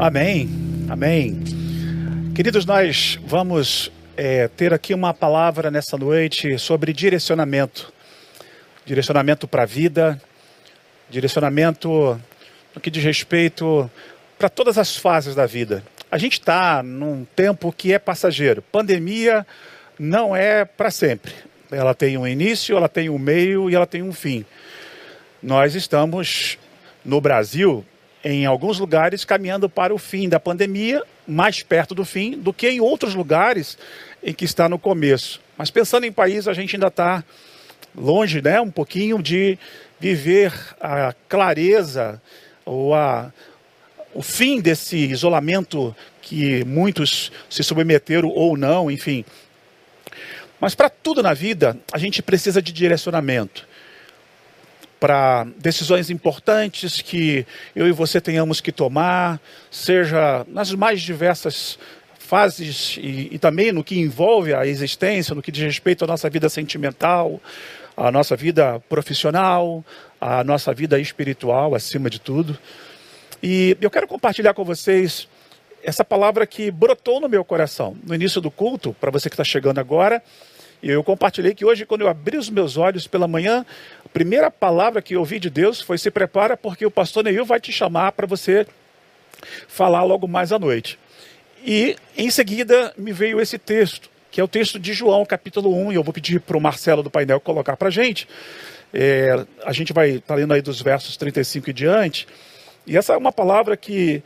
Amém, amém. Queridos, nós vamos é, ter aqui uma palavra nessa noite sobre direcionamento. Direcionamento para a vida, direcionamento no que diz respeito para todas as fases da vida. A gente está num tempo que é passageiro. Pandemia não é para sempre. Ela tem um início, ela tem um meio e ela tem um fim. Nós estamos no Brasil, em alguns lugares, caminhando para o fim da pandemia, mais perto do fim do que em outros lugares em que está no começo. Mas pensando em país, a gente ainda está longe, né, um pouquinho de viver a clareza ou a, o fim desse isolamento que muitos se submeteram ou não, enfim. Mas para tudo na vida, a gente precisa de direcionamento. Para decisões importantes que eu e você tenhamos que tomar, seja nas mais diversas fases e, e, também no que envolve a existência, no que diz respeito à nossa vida sentimental, à nossa vida profissional, à nossa vida espiritual, acima de tudo. E eu quero compartilhar com vocês essa palavra que brotou no meu coração no início do culto, para você que está chegando agora. E eu compartilhei que hoje, quando eu abri os meus olhos pela manhã, a primeira palavra que eu ouvi de Deus foi: se prepara, porque o pastor Neil vai te chamar para você falar logo mais à noite. E em seguida me veio esse texto, que é o texto de João, capítulo 1, e eu vou pedir para o Marcelo do painel colocar para a gente. É, a gente vai estar tá lendo aí dos versos 35 e diante. E essa é uma palavra que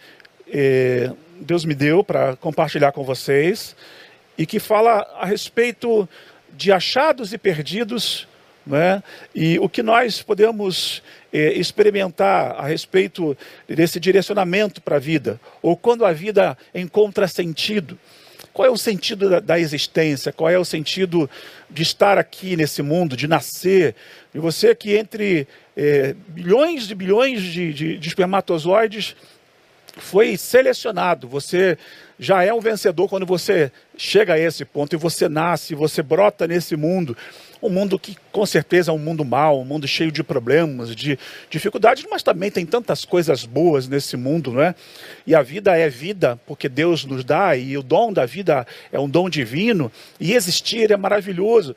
é, Deus me deu para compartilhar com vocês e que fala a respeito de achados e perdidos né? E o que nós podemos é, experimentar a respeito desse direcionamento para a vida, ou quando a vida encontra sentido. Qual é o sentido da, da, existência? Qual é o sentido de estar aqui nesse mundo, de nascer? E você que entre é, bilhões e bilhões de, de, de espermatozoides foi selecionado, você já é um vencedor quando você chega a esse ponto e você nasce, você brota nesse mundo um mundo que com certeza é um mundo mau, um mundo cheio de problemas, de dificuldades, mas também tem tantas coisas boas nesse mundo, não é? E a vida é vida porque Deus nos dá, e o dom da vida é um dom divino, e existir é maravilhoso.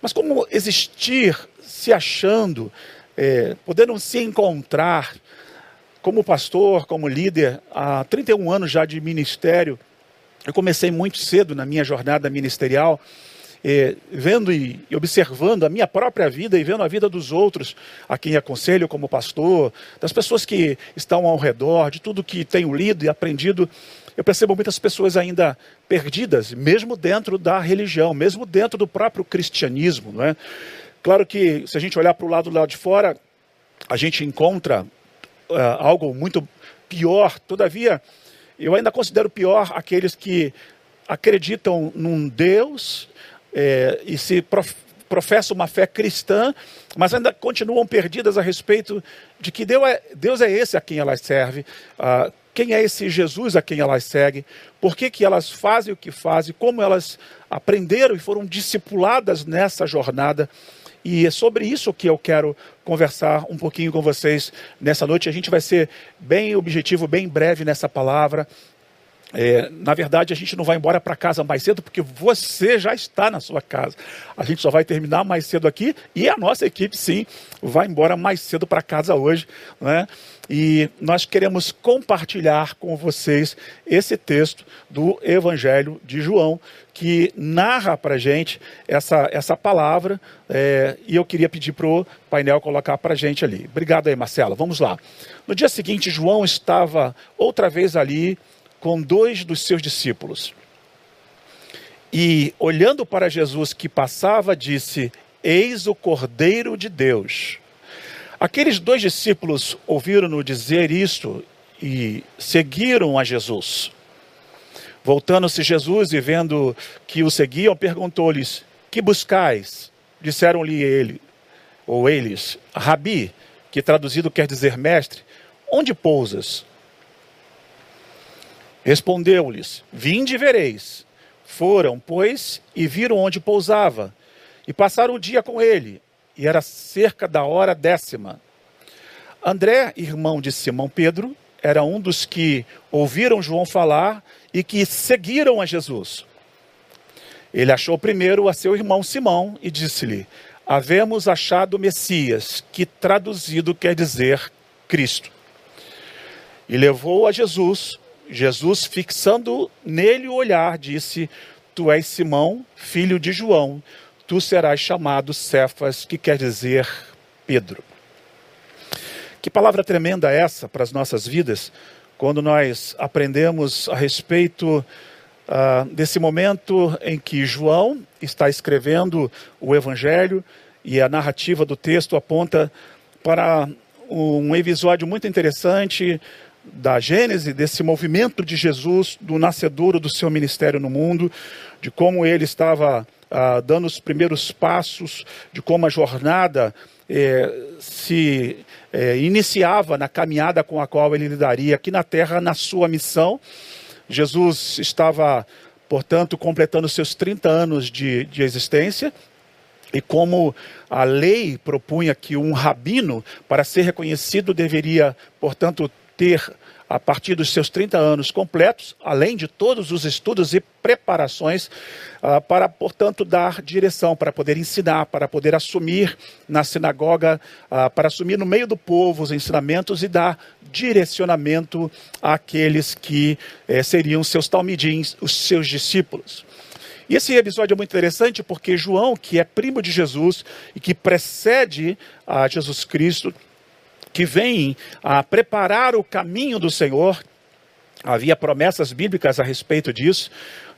Mas como existir se achando, é, podendo se encontrar, como pastor, como líder, há 31 anos já de ministério, eu comecei muito cedo na minha jornada ministerial é, vendo e observando a minha própria vida e vendo a vida dos outros, a quem aconselho como pastor, das pessoas que estão ao redor, de tudo que tenho lido e aprendido, eu percebo muitas pessoas ainda perdidas, mesmo dentro da religião, mesmo dentro do próprio cristianismo. Não é? Claro que se a gente olhar para o lado do lado de fora, a gente encontra uh, algo muito pior, todavia, eu ainda considero pior aqueles que acreditam num Deus é, e se prof, professam uma fé cristã, mas ainda continuam perdidas a respeito de que Deus é, Deus é esse a quem elas servem, uh, quem é esse Jesus a quem elas seguem, por que, que elas fazem o que fazem, como elas aprenderam e foram discipuladas nessa jornada. E é sobre isso que eu quero conversar um pouquinho com vocês nessa noite. A gente vai ser bem objetivo, bem breve nessa palavra. É, na verdade, a gente não vai embora para casa mais cedo porque você já está na sua casa. A gente só vai terminar mais cedo aqui e a nossa equipe, sim, vai embora mais cedo para casa hoje. Né? E nós queremos compartilhar com vocês esse texto do Evangelho de João, que narra para a gente essa, essa palavra. É, e eu queria pedir para o painel colocar para a gente ali. Obrigado aí, Marcela. Vamos lá. No dia seguinte, João estava outra vez ali com dois dos seus discípulos. E, olhando para Jesus que passava, disse: Eis o Cordeiro de Deus. Aqueles dois discípulos ouviram-no dizer isto e seguiram a Jesus. Voltando-se Jesus e vendo que o seguiam, perguntou-lhes: Que buscais? Disseram-lhe ele, ou eles, Rabi, que traduzido quer dizer mestre, onde pousas? Respondeu-lhes: Vinde e vereis. Foram, pois, e viram onde pousava, e passaram o dia com ele, e era cerca da hora décima. André, irmão de Simão Pedro, era um dos que ouviram João falar e que seguiram a Jesus. Ele achou primeiro a seu irmão Simão e disse-lhe: Havemos achado Messias, que traduzido quer dizer Cristo. E levou a Jesus. Jesus, fixando nele o olhar, disse: Tu és Simão, filho de João, tu serás chamado Cefas, que quer dizer Pedro. Que palavra tremenda é essa para as nossas vidas, quando nós aprendemos a respeito uh, desse momento em que João está escrevendo o Evangelho e a narrativa do texto aponta para um episódio muito interessante da gênese desse movimento de Jesus, do nascedouro do seu ministério no mundo, de como ele estava ah, dando os primeiros passos, de como a jornada eh, se eh, iniciava na caminhada com a qual ele lidaria aqui na terra na sua missão. Jesus estava, portanto, completando seus 30 anos de, de existência. E como a lei propunha que um rabino, para ser reconhecido, deveria, portanto, ter a partir dos seus 30 anos completos, além de todos os estudos e preparações, uh, para, portanto, dar direção, para poder ensinar, para poder assumir na sinagoga, uh, para assumir no meio do povo os ensinamentos e dar direcionamento àqueles que eh, seriam seus talmidins, os seus discípulos. E esse episódio é muito interessante porque João, que é primo de Jesus e que precede a Jesus Cristo, que vem a preparar o caminho do Senhor. Havia promessas bíblicas a respeito disso.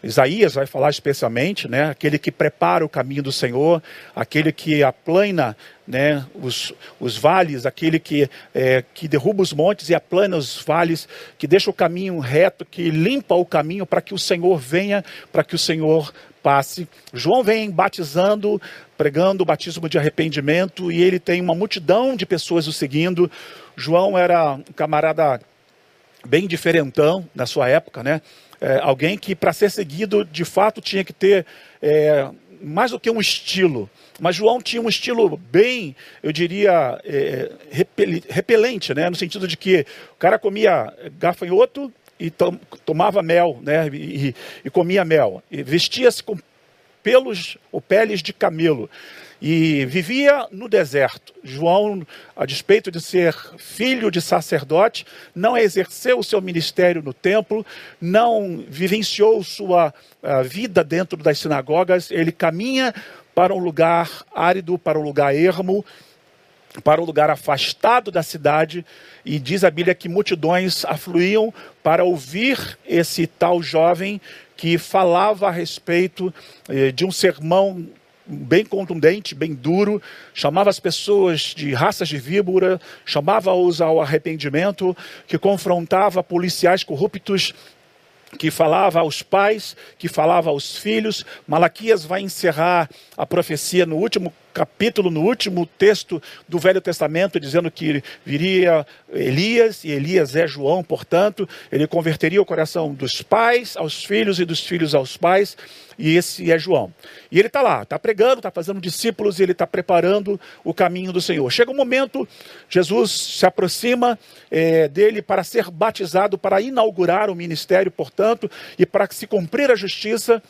Isaías vai falar especialmente, né? Aquele que prepara o caminho do Senhor, aquele que aplana, né? Os, os vales, aquele que é, que derruba os montes e aplana os vales, que deixa o caminho reto, que limpa o caminho para que o Senhor venha, para que o Senhor passe. João vem batizando, pregando o batismo de arrependimento e ele tem uma multidão de pessoas o seguindo. João era um camarada bem diferentão na sua época, né? É, alguém que para ser seguido de fato tinha que ter é, mais do que um estilo. Mas João tinha um estilo bem, eu diria, é, repelente, né? no sentido de que o cara comia gafanhoto e tom, tomava mel, né? E, e comia mel. E vestia-se com pelos ou peles de camelo. E vivia no deserto. João, a despeito de ser filho de sacerdote, não exerceu o seu ministério no templo, não vivenciou sua uh, vida dentro das sinagogas. Ele caminha para um lugar árido, para um lugar ermo, para um lugar afastado da cidade, e diz a Bíblia que multidões afluíam para ouvir esse tal jovem que falava a respeito eh, de um sermão bem contundente, bem duro, chamava as pessoas de raças de víbora, chamava-os ao arrependimento, que confrontava policiais corruptos que falava aos pais, que falava aos filhos. Malaquias vai encerrar a profecia no último capítulo, no último texto do Velho Testamento, dizendo que viria Elias, e Elias é João, portanto, ele converteria o coração dos pais aos filhos e dos filhos aos pais, e esse é João. E ele está lá, está pregando, está fazendo discípulos, e ele está preparando o caminho do Senhor. Chega um momento, Jesus se aproxima é, dele para ser batizado, para inaugurar o ministério, portanto, e para se cumprir a justiça,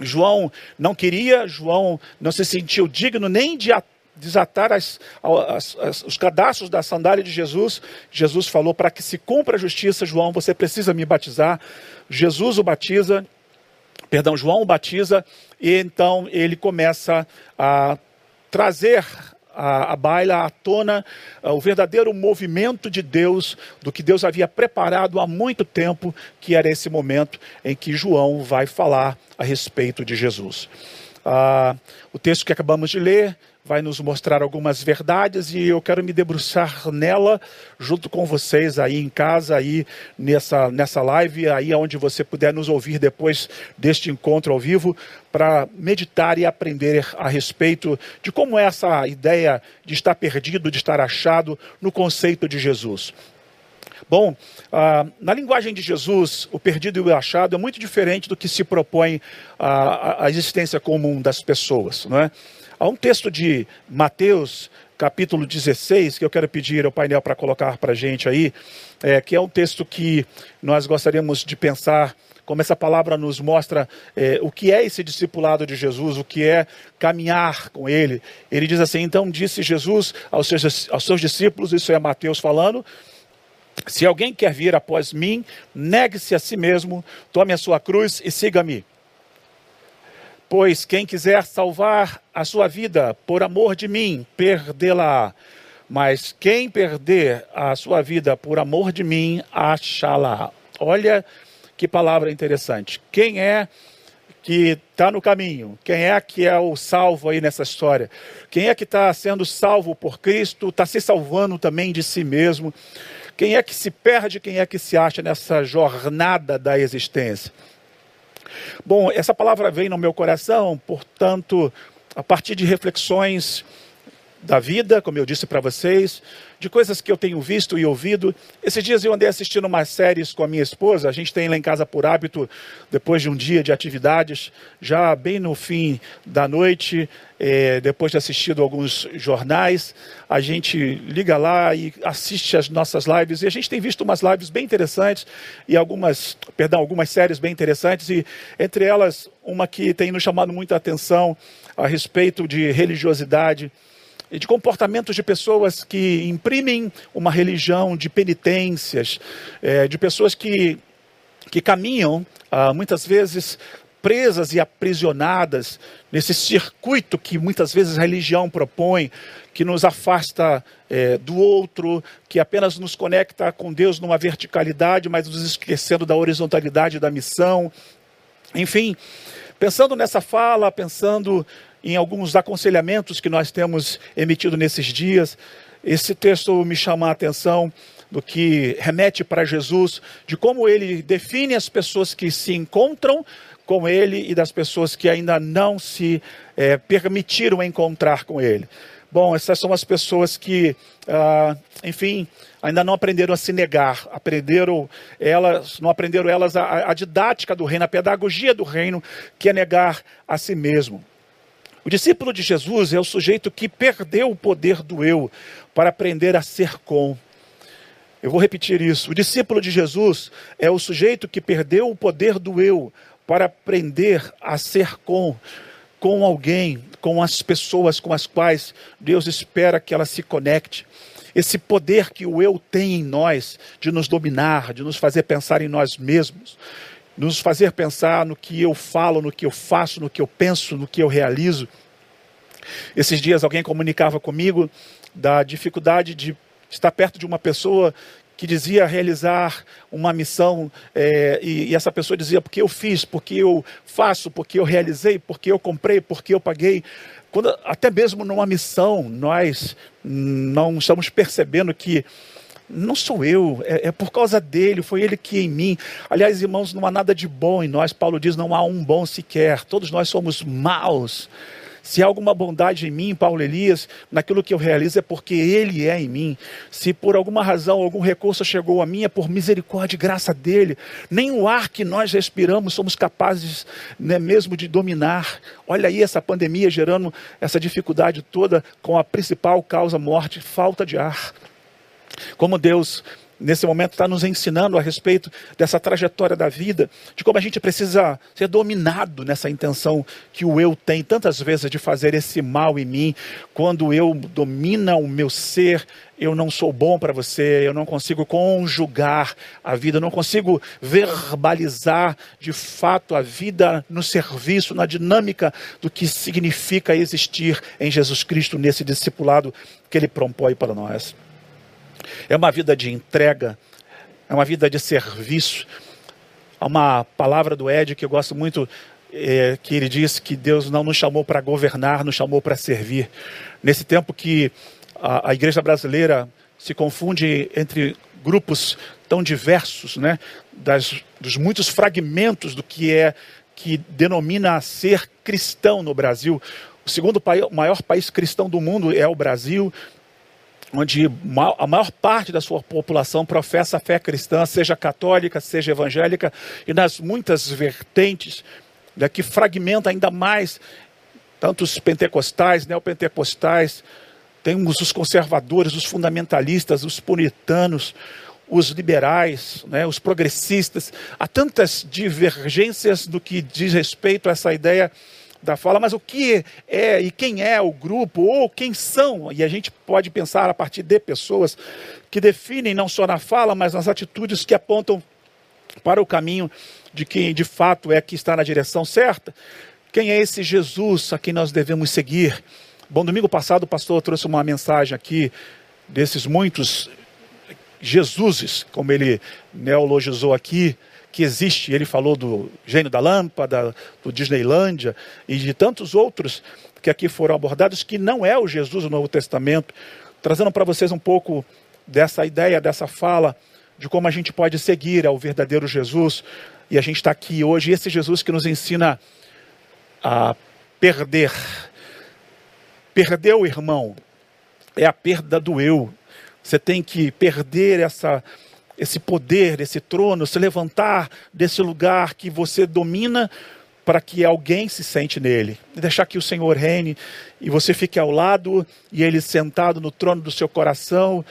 João não queria, João não se sentiu digno nem de desatar as, as, as, os cadastros da sandália de Jesus. Jesus falou: para que se cumpra a justiça, João, você precisa me batizar. Jesus o batiza, perdão, João o batiza, e então ele começa a trazer a, a baila à tona o verdadeiro movimento de Deus, do que Deus havia preparado há muito tempo, que era esse momento em que João vai falar a respeito de Jesus. Ah, o texto que acabamos de ler vai nos mostrar algumas verdades e eu quero me debruçar nela junto com vocês aí em casa, aí nessa, nessa live, aí onde você puder nos ouvir depois deste encontro ao vivo, para meditar e aprender a respeito de como é essa ideia de estar perdido, de estar achado no conceito de Jesus. Bom, ah, na linguagem de Jesus, o perdido e o achado é muito diferente do que se propõe a, a existência comum das pessoas, não é? Há um texto de Mateus capítulo 16, que eu quero pedir ao painel para colocar para a gente aí, é, que é um texto que nós gostaríamos de pensar como essa palavra nos mostra é, o que é esse discipulado de Jesus, o que é caminhar com ele. Ele diz assim: então disse Jesus aos seus, aos seus discípulos, isso é Mateus falando. Se alguém quer vir após mim, negue-se a si mesmo, tome a sua cruz e siga-me. Pois quem quiser salvar a sua vida por amor de mim, perdê-la. Mas quem perder a sua vida por amor de mim, achá-la. Olha que palavra interessante. Quem é que está no caminho? Quem é que é o salvo aí nessa história? Quem é que está sendo salvo por Cristo? Está se salvando também de si mesmo? Quem é que se perde? Quem é que se acha nessa jornada da existência? Bom, essa palavra vem no meu coração, portanto, a partir de reflexões da vida, como eu disse para vocês, de coisas que eu tenho visto e ouvido. Esses dias eu andei assistindo umas séries com a minha esposa. A gente tem lá em casa por hábito, depois de um dia de atividades, já bem no fim da noite, é, depois de assistido alguns jornais, a gente liga lá e assiste as nossas lives. E a gente tem visto umas lives bem interessantes e algumas, perdão, algumas séries bem interessantes. E entre elas, uma que tem nos chamado muita atenção a respeito de religiosidade e de comportamentos de pessoas que imprimem uma religião de penitências, é, de pessoas que, que caminham, ah, muitas vezes, presas e aprisionadas nesse circuito que muitas vezes a religião propõe, que nos afasta é, do outro, que apenas nos conecta com Deus numa verticalidade, mas nos esquecendo da horizontalidade da missão. Enfim, pensando nessa fala, pensando em alguns aconselhamentos que nós temos emitido nesses dias. Esse texto me chama a atenção do que remete para Jesus, de como ele define as pessoas que se encontram com ele e das pessoas que ainda não se é, permitiram encontrar com ele. Bom, essas são as pessoas que, ah, enfim, ainda não aprenderam a se negar, aprenderam elas, não aprenderam elas a, a didática do reino, a pedagogia do reino, que é negar a si mesmo. O discípulo de Jesus é o sujeito que perdeu o poder do eu para aprender a ser com. Eu vou repetir isso. O discípulo de Jesus é o sujeito que perdeu o poder do eu para aprender a ser com com alguém, com as pessoas com as quais Deus espera que ela se conecte. Esse poder que o eu tem em nós de nos dominar, de nos fazer pensar em nós mesmos, nos fazer pensar no que eu falo, no que eu faço, no que eu penso, no que eu realizo. Esses dias alguém comunicava comigo da dificuldade de estar perto de uma pessoa que dizia realizar uma missão é, e, e, essa pessoa dizia porque eu fiz, porque eu faço, porque eu realizei, porque eu comprei, porque eu paguei. Quando, até mesmo numa missão nós não estamos percebendo que não sou eu, é, é, por causa dele, foi ele que em mim. Aliás, irmãos, não há nada de bom em nós. Paulo diz: não há um bom sequer. Todos nós somos maus. Se há alguma bondade em mim, Paulo Elias, naquilo que eu realizo é porque ele é em mim. Se por alguma razão algum recurso chegou a mim, é por misericórdia e graça dele. Nem o ar que nós respiramos somos capazes né, mesmo de dominar. Olha aí essa pandemia gerando essa dificuldade toda com a principal causa morte, falta de ar. Como Deus nesse momento está nos ensinando a respeito dessa trajetória da vida, de como a gente precisa ser dominado nessa intenção que o eu tem tantas vezes de fazer esse mal em mim. Quando eu domina o meu ser, eu não sou bom para você, eu não consigo conjugar a vida, eu não consigo verbalizar de fato a vida no serviço, na dinâmica do que significa existir em Jesus Cristo nesse discipulado que ele propõe para nós. É uma vida de entrega, é uma vida de serviço. Há uma palavra do Ed que eu gosto muito, é, que ele diz que Deus não nos chamou para governar, nos chamou para servir. Nesse tempo que a, a igreja brasileira se confunde entre grupos tão diversos, né, das, dos muitos fragmentos do que é que denomina ser cristão no Brasil. O segundo maior país cristão do mundo é o Brasil onde a maior parte da sua população professa a fé cristã, seja católica, seja evangélica, e nas muitas vertentes né, que fragmenta ainda mais tanto os pentecostais, neopentecostais, temos os conservadores, os fundamentalistas, os puritanos, os liberais, né, os progressistas. Há tantas divergências do que diz respeito a essa ideia da fala, mas o que é e quem é o grupo, ou quem são, e a gente pode pensar a partir de pessoas que definem não só na fala, mas nas atitudes que apontam para o caminho de quem de fato é que está na direção certa. Quem é esse Jesus a quem nós devemos seguir? Bom, domingo passado o pastor trouxe uma mensagem aqui desses muitos Jesuses, como ele neologizou aqui, que existe. Ele falou do Gênio da Lâmpada, do Disneylândia e de tantos outros que aqui foram abordados, que não é o Jesus do Novo Testamento, trazendo para vocês um pouco dessa ideia, dessa fala, de como a gente pode seguir ao verdadeiro Jesus. E a gente está aqui hoje, esse Jesus que nos ensina a perder. Perder o irmão é a perda do eu. Você tem que perder essa esse poder, esse trono, se levantar desse lugar que você domina para que alguém se sente nele. E deixar que o Senhor reine e você fique ao lado e ele sentado no trono do seu coração,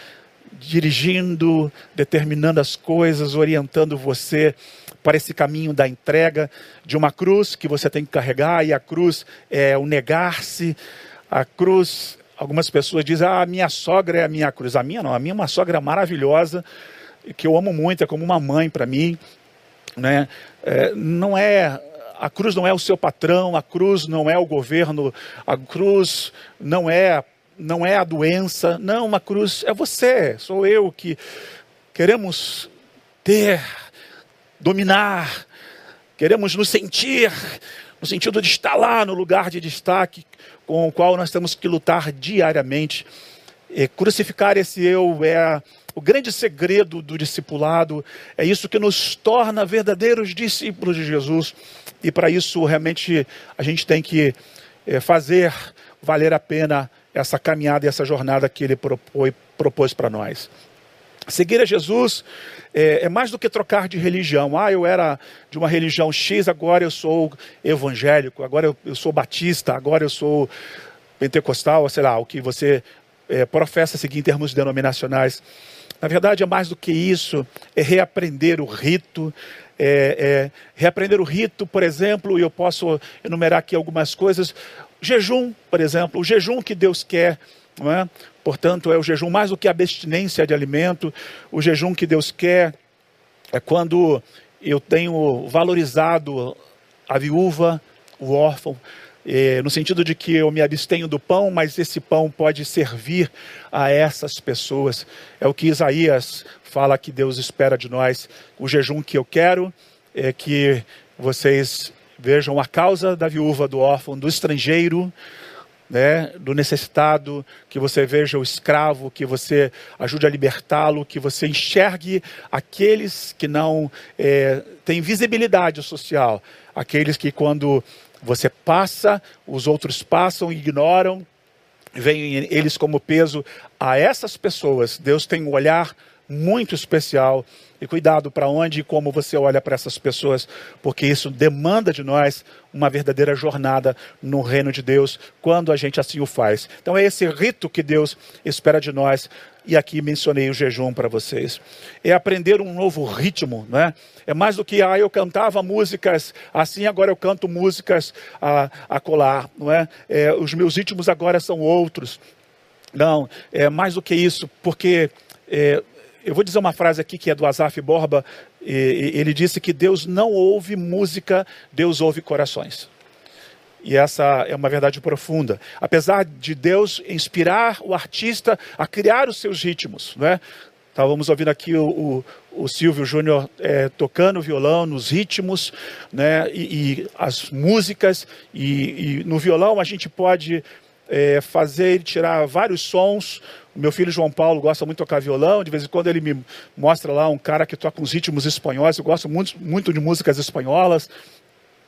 dirigindo, determinando as coisas, orientando você para esse caminho da entrega de uma cruz que você tem que carregar e a cruz é o negar-se. A cruz, algumas pessoas dizem: "Ah, minha sogra é a minha cruz". A minha não, a minha é uma sogra maravilhosa que eu amo muito, é como uma mãe para mim. Né? É, não é a cruz não é o seu patrão, a cruz não é o governo, a cruz não é não é a doença, não, uma cruz é você, sou eu que queremos ter, dominar, queremos nos sentir no sentido de estar lá no lugar de destaque com o qual nós temos que lutar diariamente. E crucificar esse eu é o grande segredo do discipulado é isso que nos torna verdadeiros discípulos de Jesus. E para isso, realmente, a gente tem que é, fazer valer a pena essa caminhada e essa jornada que ele propôs, propôs para nós. Seguir a Jesus é, é, mais do que trocar de religião. Ah, eu era de uma religião X, agora eu sou evangélico, agora eu, eu sou batista, agora eu sou pentecostal, sei lá, o que você é, professa seguir em termos denominacionais. Na verdade, é mais do que isso, é reaprender o rito, é, é, reaprender o rito, por exemplo, e eu posso enumerar aqui algumas coisas. Jejum, por exemplo, o jejum que Deus quer, não é? portanto, é o jejum mais do que a abstinência de alimento, o jejum que Deus quer é quando eu tenho valorizado a viúva, o órfão, é, no sentido de que eu me abstenho do pão, mas esse pão pode servir a essas pessoas. É o que Isaías fala que Deus espera de nós. O jejum que eu quero é que vocês vejam a causa da viúva, do órfão, do estrangeiro, né, do necessitado, que você veja o escravo, que você ajude a libertá-lo, que você enxergue aqueles que não é, têm visibilidade social, aqueles que quando você passa, os outros passam, ignoram, veem eles como peso. A essas pessoas, Deus tem um olhar muito especial. E cuidado para onde e como você olha para essas pessoas, porque isso demanda de nós uma verdadeira jornada no reino de Deus, quando a gente assim o faz. Então é esse rito que Deus espera de nós e aqui mencionei o jejum para vocês. É aprender um novo ritmo, né? É mais do que, ah, eu cantava músicas assim, agora eu canto músicas a, a colar, não é? é? Os meus ritmos agora são outros. Não, é mais do que isso, porque é, eu vou dizer uma frase aqui que é do Azaf Borba, ele disse que Deus não ouve música, Deus ouve corações. E essa é uma verdade profunda. Apesar de Deus inspirar o artista a criar os seus ritmos, né? Estávamos ouvindo aqui o, o, o Silvio Júnior é, tocando violão nos ritmos, né? E, e as músicas e, e, no violão a gente pode é, fazer tirar vários sons. Meu filho João Paulo gosta muito de tocar violão. De vez em quando ele me mostra lá um cara que toca uns ritmos espanhóis. Eu gosto muito, muito de músicas espanholas.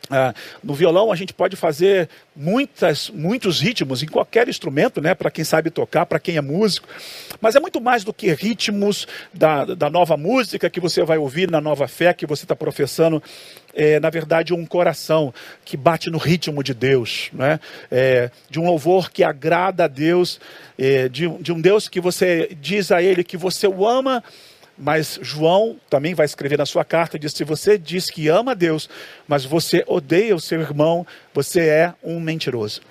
Ah, no violão a gente pode fazer muitas, muitos ritmos em qualquer instrumento, né? Para quem sabe tocar, para quem é músico. Mas é muito mais do que ritmos da, da nova música que você vai ouvir na nova fé que você está professando. É, na verdade, um coração que bate no ritmo de Deus, né? É, de um louvor que agrada a Deus, é, de, de um Deus que você diz a Ele que você o ama mas João também vai escrever na sua carta, diz: se você diz que ama a Deus, mas você odeia o seu irmão, você é um mentiroso.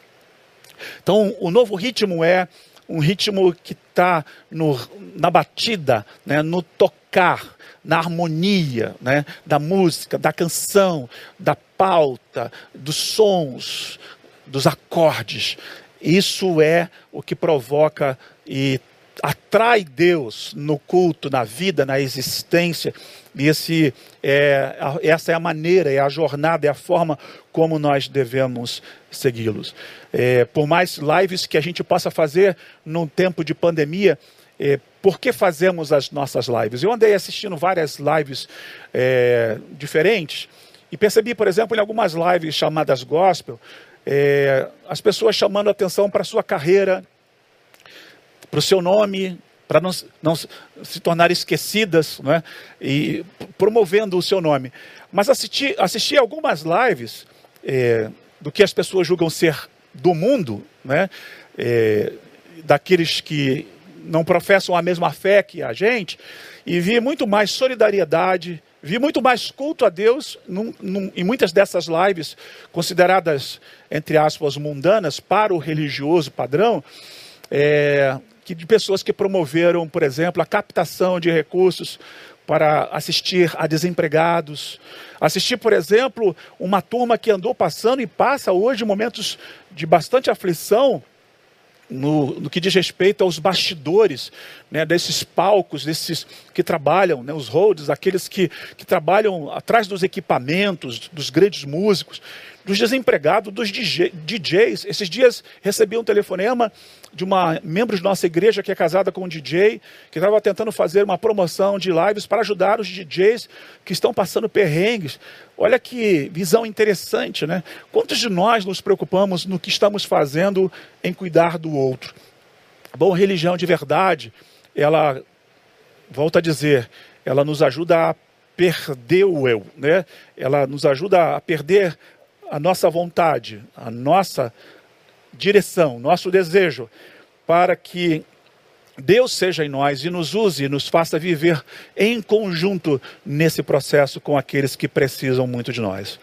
Então, o novo ritmo é um ritmo que está na batida, né, no tocar, na harmonia né, da música, da canção, da pauta, dos sons, dos acordes. Isso é o que provoca e atrai Deus no culto, na vida, na existência. E esse, é, essa é a maneira, é a jornada, é a forma como nós devemos segui-los. É, por mais lives que a gente possa fazer num tempo de pandemia, é, por que fazemos as nossas lives? Eu andei assistindo várias lives é, diferentes e percebi, por exemplo, em algumas lives chamadas gospel, é, as pessoas chamando atenção para a sua carreira, para o seu nome, para não, não, se tornar esquecidas, né? e promovendo o seu nome. Mas assisti, assisti algumas lives é, do que as pessoas julgam ser do mundo, né? É, daqueles que não professam a mesma fé que a gente, e vi muito mais solidariedade, vi muito mais culto a Deus num, num, em muitas dessas lives, consideradas, entre aspas, mundanas para o religioso padrão, é, que de pessoas que promoveram, por exemplo, a captação de recursos para assistir a desempregados, assistir, por exemplo, uma turma que andou passando e passa hoje momentos de bastante aflição no, no, que diz respeito aos bastidores né, desses palcos, desses que trabalham, né, os holds, aqueles que, que trabalham atrás dos equipamentos, dos grandes músicos dos desempregados, dos DJ, DJs. Esses dias recebi um telefonema de uma membro de nossa igreja que é casada com um DJ, que estava tentando fazer uma promoção de lives para ajudar os DJs que estão passando perrengues. Olha que visão interessante, né? Quantos de nós nos preocupamos no que estamos fazendo em cuidar do outro? Bom, religião de verdade, ela, volta a dizer, ela nos ajuda a perder o eu, né? Ela nos ajuda a perder a nossa vontade, a nossa direção, nosso desejo, para que Deus seja em nós e nos use e nos faça viver em conjunto nesse processo com aqueles que precisam muito de nós.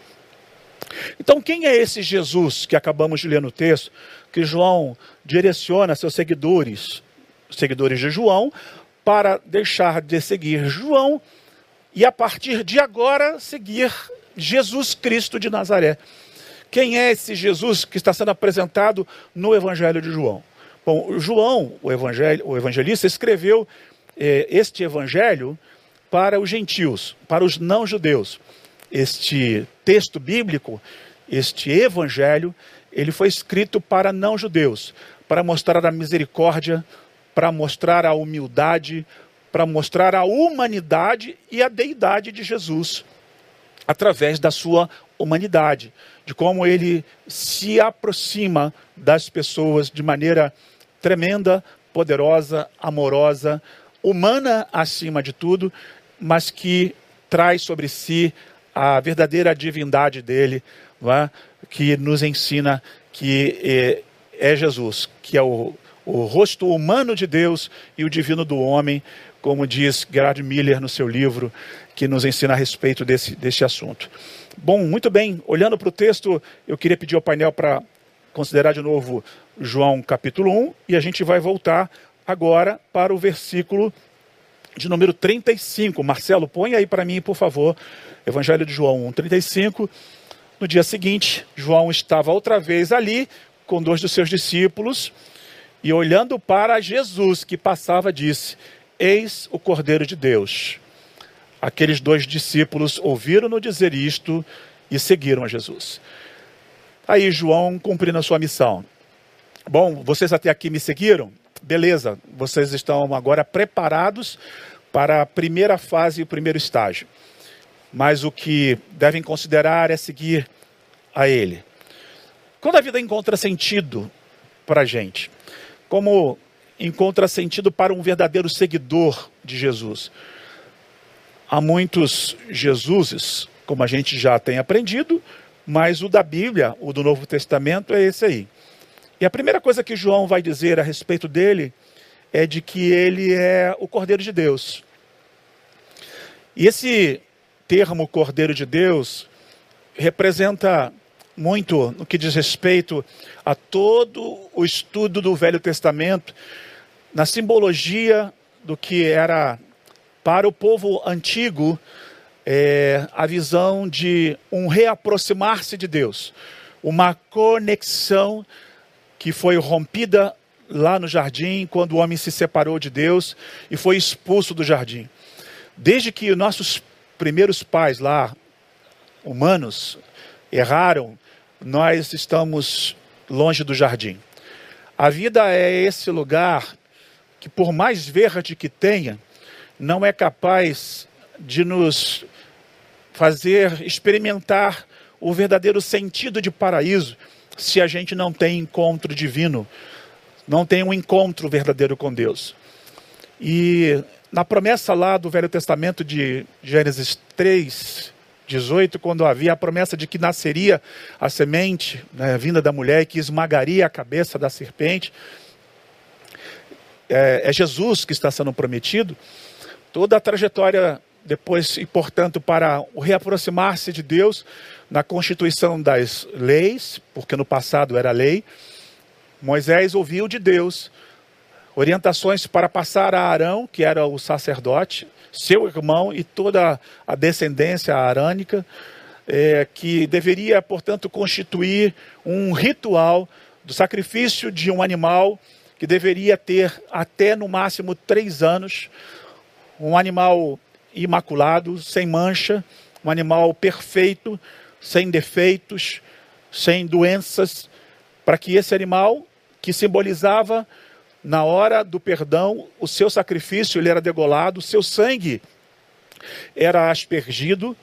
Então, quem é esse Jesus que acabamos de ler no texto, que João direciona seus seguidores, seguidores de João, para deixar de seguir João e a partir de agora seguir Jesus Cristo de Nazaré. Quem é esse Jesus que está sendo apresentado no Evangelho de João? Bom, João, o, evangelho, o evangelista, escreveu eh, este evangelho para os gentios, para os não-judeus. Este texto bíblico, este evangelho, ele foi escrito para não-judeus, para mostrar a misericórdia, para mostrar a humildade, para mostrar a humanidade e a deidade de Jesus através da sua humanidade, de como ele se aproxima das pessoas de maneira tremenda, poderosa, amorosa, humana acima de tudo, mas que traz sobre si a verdadeira divindade dele, é? que nos ensina que é, é Jesus, que é o, o rosto humano de Deus e o divino do homem, como diz Gerard Miller no seu livro, que nos ensina a respeito desse, desse assunto. Bom, muito bem, olhando para o texto, eu queria pedir ao painel para considerar de novo João capítulo 1 e a gente vai voltar agora para o versículo de número 35. Marcelo, põe aí para mim, por favor, Evangelho de João 1, 35. No dia seguinte, João estava outra vez ali com dois dos seus discípulos e olhando para Jesus que passava, disse: Eis o Cordeiro de Deus. Aqueles dois discípulos ouviram-no dizer isto e seguiram a Jesus. Aí João cumprindo a sua missão. Bom, vocês até aqui me seguiram? Beleza, vocês estão agora preparados para a primeira fase e o primeiro estágio. Mas o que devem considerar é seguir a Ele. Quando a vida encontra sentido para a gente, como encontra sentido para um verdadeiro seguidor de Jesus. Há muitos Jesuses, como a gente já tem aprendido, mas o da Bíblia, o do Novo Testamento, é esse aí. E a primeira coisa que João vai dizer a respeito dele é de que ele é o Cordeiro de Deus. E esse termo Cordeiro de Deus representa muito no que diz respeito a todo o estudo do Velho Testamento, na simbologia do que era para o povo antigo é, a visão de um reaproximar-se de Deus, uma conexão que foi rompida lá no jardim, quando o homem se separou de Deus e foi expulso do jardim. Desde que nossos primeiros pais lá, humanos, erraram, nós estamos longe do jardim. A vida é esse lugar que, por mais verde que tenha, não é capaz de nos fazer experimentar o verdadeiro sentido de paraíso se a gente não tem encontro divino, não tem um encontro verdadeiro com Deus. E na promessa lá do Velho Testamento de Gênesis 3, 18, quando havia a promessa de que nasceria a semente, né, vinda da mulher, que esmagaria a cabeça da serpente, é, é Jesus que está sendo prometido. Toda a trajetória depois e, portanto, para o reaproximar-se de Deus na constituição das leis, porque no passado era lei, Moisés ouviu de Deus orientações para passar a Arão, que era o sacerdote, seu irmão e toda a descendência arânica, é, que deveria, portanto, constituir um ritual do sacrifício de um animal que deveria ter até no máximo três anos, um animal imaculado, sem mancha, um animal perfeito, sem defeitos, sem doenças, para que esse animal, que simbolizava na hora do perdão, o seu sacrifício ele era degolado, o seu sangue era aspergido,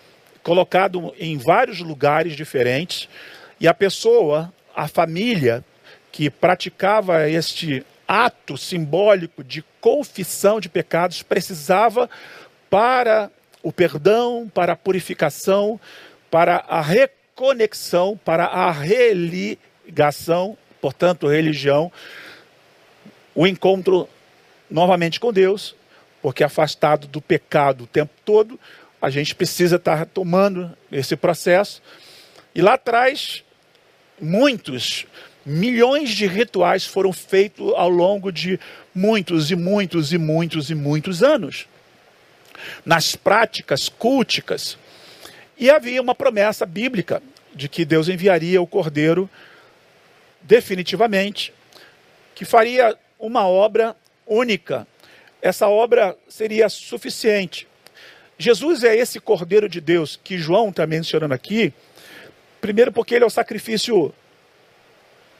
colocado em vários lugares diferentes, e a pessoa, a família que praticava este ato simbólico de confissão de pecados precisava para o perdão, para a purificação, para a reconexão, para a religação, portanto, religião, o encontro novamente com Deus, porque afastado do pecado o tempo todo, a gente precisa estar tomando esse processo. E lá atrás, muitos, milhões de rituais foram feitos ao longo de muitos e muitos e muitos e muitos anos nas práticas culticas. E havia uma promessa bíblica de que Deus enviaria o cordeiro definitivamente, que faria uma obra única. Essa obra seria suficiente. Jesus é esse cordeiro de Deus que João está mencionando aqui, primeiro porque ele é o sacrifício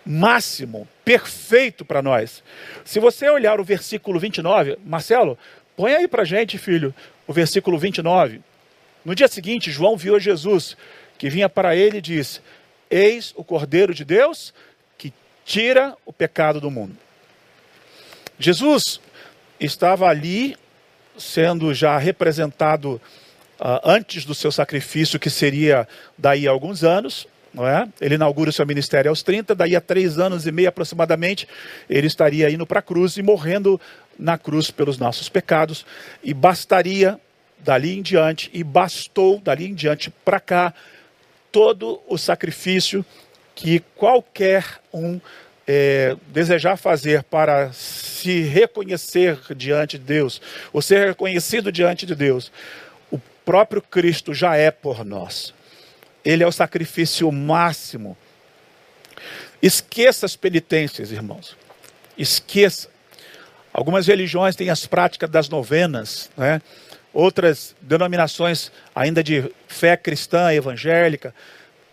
máximo, perfeito para nós. Se você olhar o versículo 29, Marcelo, Põe aí para gente, filho, o versículo 29. No dia seguinte, João viu Jesus, que vinha para ele e disse: Eis o Cordeiro de Deus que tira o pecado do mundo. Jesus estava ali, sendo já representado uh, antes do seu sacrifício, que seria daí a alguns anos, não é? Ele inaugura o seu ministério aos 30, daí a três anos e meio aproximadamente, ele estaria indo para a cruz e morrendo na cruz pelos nossos pecados, e bastaria dali em diante, e bastou dali em diante para cá, todo o sacrifício que qualquer um é, desejar fazer para se reconhecer diante de Deus, ou ser reconhecido diante de Deus, o próprio Cristo já é por nós. Ele é o sacrifício máximo. Esqueça as penitências, irmãos. Esqueça. Algumas religiões têm as práticas das novenas, né? outras denominações ainda de fé cristã evangélica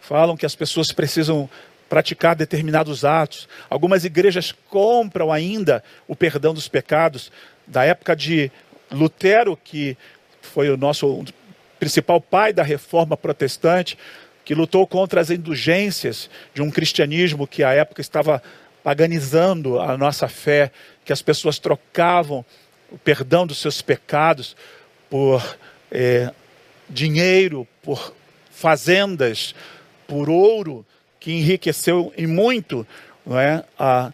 falam que as pessoas precisam praticar determinados atos. Algumas igrejas compram ainda o perdão dos pecados da época de Lutero, que foi o nosso principal pai da reforma protestante, que lutou contra as indulgências de um cristianismo que à época estava paganizando a nossa fé, que as pessoas trocavam o perdão dos seus pecados por é, dinheiro, por fazendas, por ouro, que enriqueceu em muito não é, a,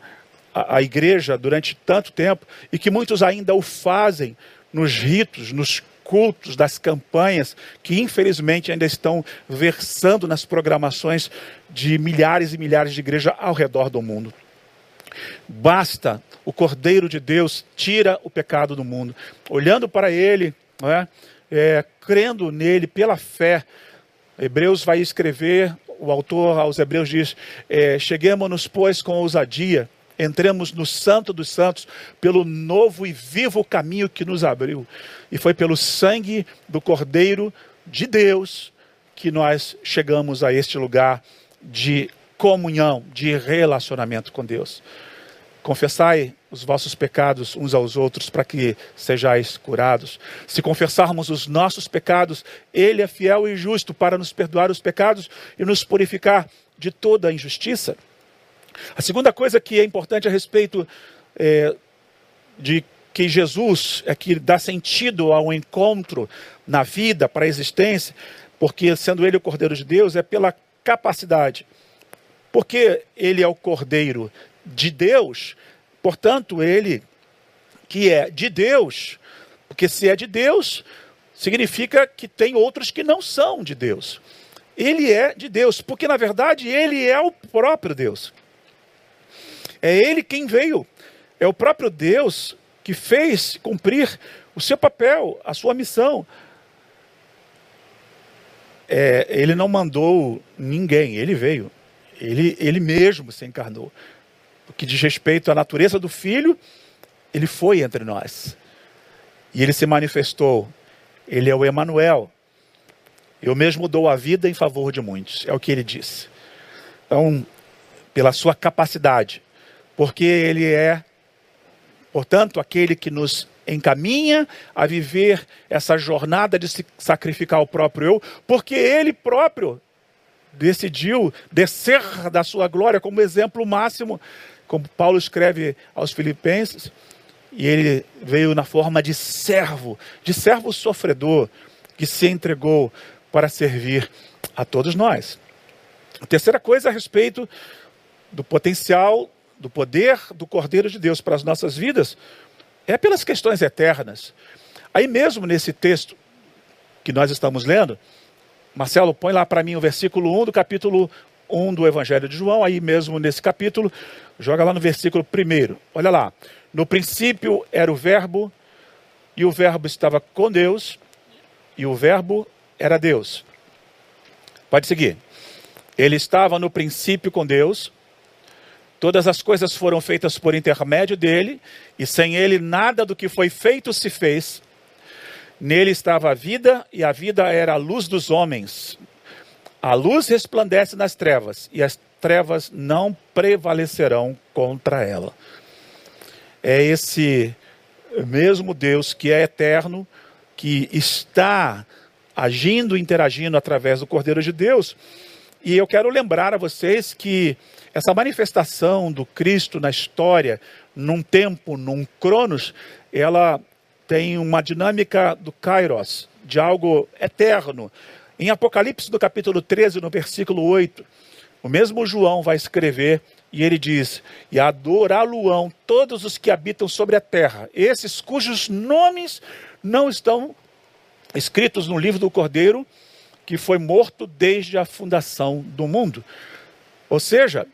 a, a igreja durante tanto tempo e que muitos ainda o fazem nos ritos, nos cultos, das campanhas, que infelizmente ainda estão versando nas programações de milhares e milhares de igrejas ao redor do mundo. Basta o Cordeiro de Deus tira o pecado do mundo. Olhando para Ele, é? É, crendo nele pela fé, Hebreus vai escrever, o autor aos Hebreus diz: é, Cheguemos-nos, pois, com ousadia entremos no Santo dos Santos pelo novo e vivo caminho que nos abriu. E foi pelo sangue do Cordeiro de Deus que nós chegamos a este lugar de comunhão, de relacionamento com Deus. Confessai os vossos pecados uns aos outros para que sejais curados. Se confessarmos os nossos pecados, Ele é fiel e justo para nos perdoar os pecados e nos purificar de toda a injustiça. A segunda coisa que é importante a respeito é, de que Jesus é que dá sentido ao encontro na vida, para a existência, porque sendo Ele o Cordeiro de Deus, é pela capacidade. Porque Ele é o Cordeiro de Deus, portanto, Ele que é de Deus, porque se é de Deus, significa que tem outros que não são de Deus. Ele é de Deus, porque na verdade Ele é o próprio Deus. É Ele quem veio. É o próprio Deus que fez cumprir o seu papel, a sua missão. É, ele não mandou ninguém, ele veio. Ele, ele mesmo se encarnou. Que diz respeito à natureza do Filho, ele foi entre nós. E ele se manifestou. Ele é o Emanuel. Eu mesmo dou a vida em favor de muitos. É o que ele disse. Então, pela sua capacidade, porque Ele é, portanto, aquele que nos encaminha a viver essa jornada de se sacrificar o próprio eu, porque Ele próprio decidiu descer da sua glória como exemplo máximo, como Paulo escreve aos Filipenses, e ele veio na forma de servo, de servo sofredor, que se entregou para servir a todos nós. A terceira coisa a respeito do potencial do poder do Cordeiro de Deus para as nossas vidas é pelas questões eternas. Aí mesmo nesse texto que nós estamos lendo, Marcelo, põe lá para mim o versículo 1 do capítulo 1 do Evangelho de João, aí mesmo nesse capítulo, joga lá no versículo 1. Olha lá. No princípio era o Verbo, e o Verbo estava com Deus, e o Verbo era Deus. Pode seguir. Ele estava no princípio com Deus, Todas as coisas foram feitas por intermédio dele, e sem ele nada do que foi feito se fez. Nele estava a vida, e a vida era a luz dos homens. A luz resplandece nas trevas, e as trevas não prevalecerão contra ela. É esse mesmo Deus que é eterno, que está agindo, interagindo através do Cordeiro de Deus. E eu quero lembrar a vocês que essa manifestação do Cristo na história, num tempo, num cronos, ela tem uma dinâmica do kairos, de algo eterno. Em Apocalipse, no capítulo 13, no versículo 8, o mesmo João vai escrever e ele diz: E adorá-lo-ão todos os que habitam sobre a terra, esses cujos nomes não estão escritos no livro do Cordeiro, que foi morto desde a fundação do mundo. Ou seja,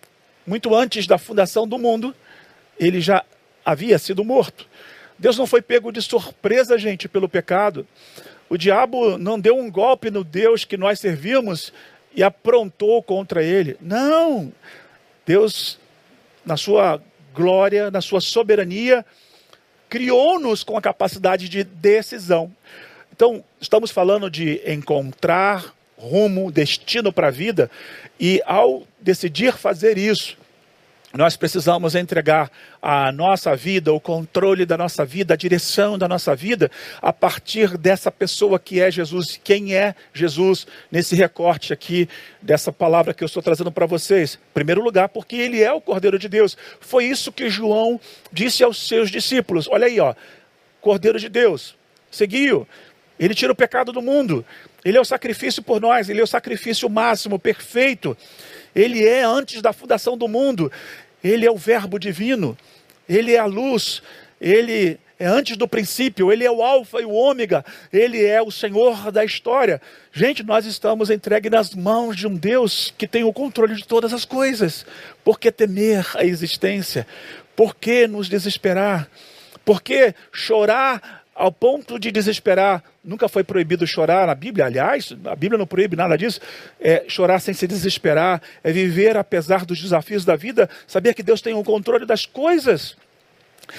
muito antes da fundação do mundo, ele já havia sido morto. Deus não foi pego de surpresa, gente, pelo pecado. O diabo não deu um golpe no Deus que nós servimos e aprontou contra ele. Não! Deus, na sua glória, na sua soberania, criou-nos com a capacidade de decisão. Então, estamos falando de encontrar rumo, destino para a vida, e ao decidir fazer isso, nós precisamos entregar a nossa vida, o controle da nossa vida, a direção da nossa vida, a partir dessa pessoa que é Jesus. Quem é Jesus nesse recorte aqui dessa palavra que eu estou trazendo para vocês? Em primeiro lugar, porque ele é o Cordeiro de Deus. Foi isso que João disse aos seus discípulos. Olha aí, ó. Cordeiro de Deus. Seguiu. Ele tira o pecado do mundo. Ele é o sacrifício por nós, ele é o sacrifício máximo, perfeito. Ele é antes da fundação do mundo. Ele é o Verbo divino. Ele é a luz. Ele é antes do princípio. Ele é o Alfa e o Ômega. Ele é o Senhor da história. Gente, nós estamos entregues nas mãos de um Deus que tem o controle de todas as coisas. Por que temer a existência? Por que nos desesperar? Por que chorar ao ponto de desesperar. Nunca foi proibido chorar na Bíblia, aliás, a Bíblia não proíbe nada disso. É chorar sem se desesperar, é viver apesar dos desafios da vida, saber que Deus tem o controle das coisas.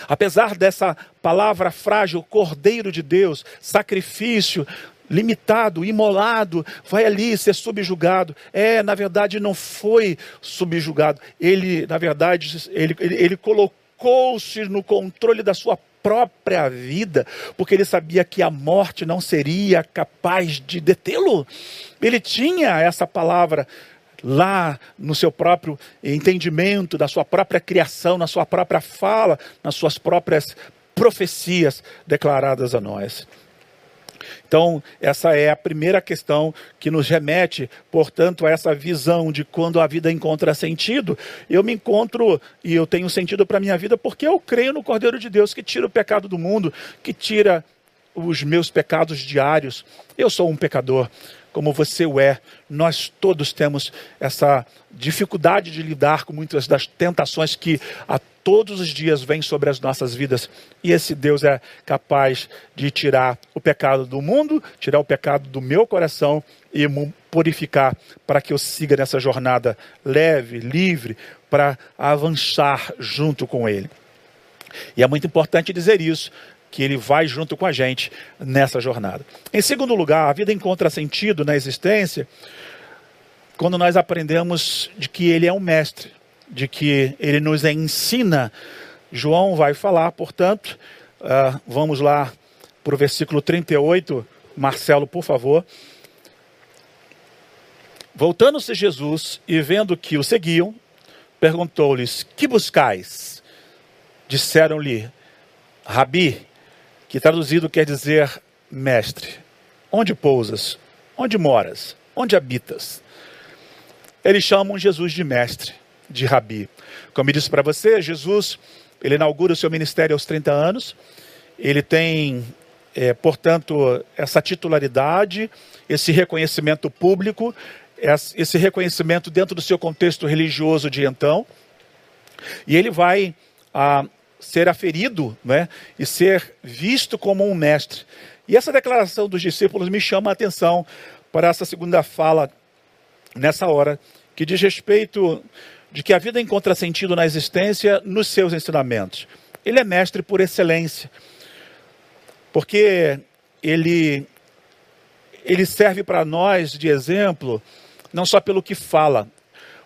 Apesar dessa palavra frágil, Cordeiro de Deus, sacrifício, limitado, imolado, vai ali ser subjugado. É, na verdade, não foi subjugado. Ele, na verdade, ele, ele, ele colocou-se no controle da sua própria vida, porque ele sabia que a morte não seria capaz de detê-lo. Ele tinha essa palavra lá no seu próprio entendimento, da sua própria criação, na sua própria fala, nas suas próprias profecias declaradas a nós. Então, essa é a primeira questão que nos remete, portanto, a essa visão de quando a vida encontra sentido. Eu me encontro e eu tenho sentido para a minha vida porque eu creio no Cordeiro de Deus que tira o pecado do mundo, que tira os meus pecados diários. Eu sou um pecador como você o é. Nós todos temos essa dificuldade de lidar com muitas das tentações que a todos os dias vêm sobre as nossas vidas. E esse Deus é capaz de tirar o pecado do mundo, tirar o pecado do meu coração e purificar para que eu siga nessa jornada leve, livre, para avançar junto com Ele. E é muito importante dizer isso, que ele vai junto com a gente nessa jornada. Em segundo lugar, a vida encontra sentido na existência quando nós aprendemos de que ele é um mestre, de que ele nos ensina. João vai falar, portanto, uh, vamos lá para o versículo 38, Marcelo, por favor. Voltando-se Jesus e vendo que o seguiam, perguntou-lhes: Que buscais? Disseram-lhe: Rabi, que traduzido quer dizer mestre. Onde pousas? Onde moras? Onde habitas? Eles chamam Jesus de mestre, de rabi. Como eu disse para você, Jesus, ele inaugura o seu ministério aos 30 anos. Ele tem, é, portanto, essa titularidade, esse reconhecimento público, esse reconhecimento dentro do seu contexto religioso de então. E ele vai ah, ser aferido né, e ser visto como um mestre. E essa declaração dos discípulos me chama a atenção para essa segunda fala nessa hora, que diz respeito de que a vida encontra sentido na existência nos seus ensinamentos. Ele é mestre por excelência, porque ele, ele serve para nós de exemplo, não só pelo que fala.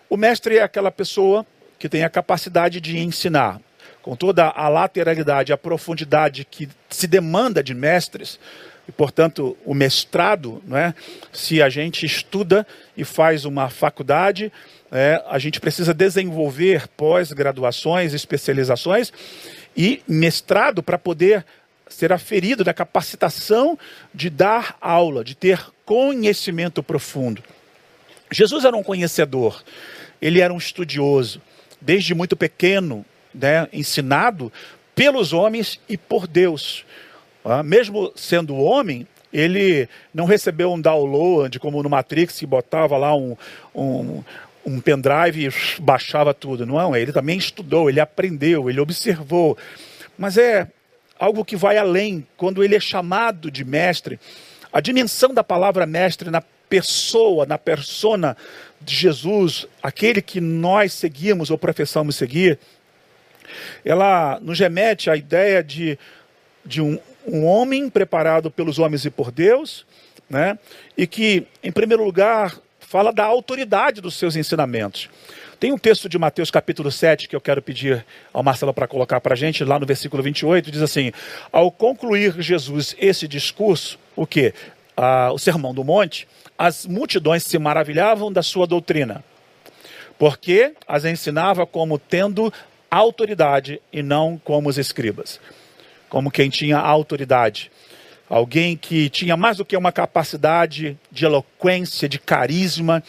O mestre é aquela pessoa que tem a capacidade de ensinar com toda a lateralidade, a profundidade que se demanda de mestres, e portanto o mestrado, não é? se a gente estuda e faz uma faculdade, é, a gente precisa desenvolver pós-graduações, especializações e mestrado para poder ser aferido da capacitação de dar aula, de ter conhecimento profundo. Jesus era um conhecedor, ele era um estudioso. Desde muito pequeno, né, ensinado pelos homens e por Deus. Ah, mesmo sendo homem, ele não recebeu um download como no Matrix, que botava lá um, um, um pendrive e baixava tudo. Não, ele também estudou, ele aprendeu, ele observou. Mas é algo que vai além. Quando ele é chamado de mestre, a dimensão da palavra mestre na pessoa, na persona de Jesus, aquele que nós seguimos ou professamos seguir, ela nos remete à ideia de, de um, um homem preparado pelos homens e por Deus, né? e que, em primeiro lugar, fala da autoridade dos seus ensinamentos. Tem um texto de Mateus capítulo 7 que eu quero pedir ao Marcelo para colocar para a gente, lá no versículo 28, diz assim: Ao concluir Jesus esse discurso, o que? Ah, o Sermão do Monte, as multidões se maravilhavam da sua doutrina, porque as ensinava como tendo autoridade e não como os escribas, como quem tinha autoridade. Alguém que tinha mais do que uma capacidade de eloquência, de carisma,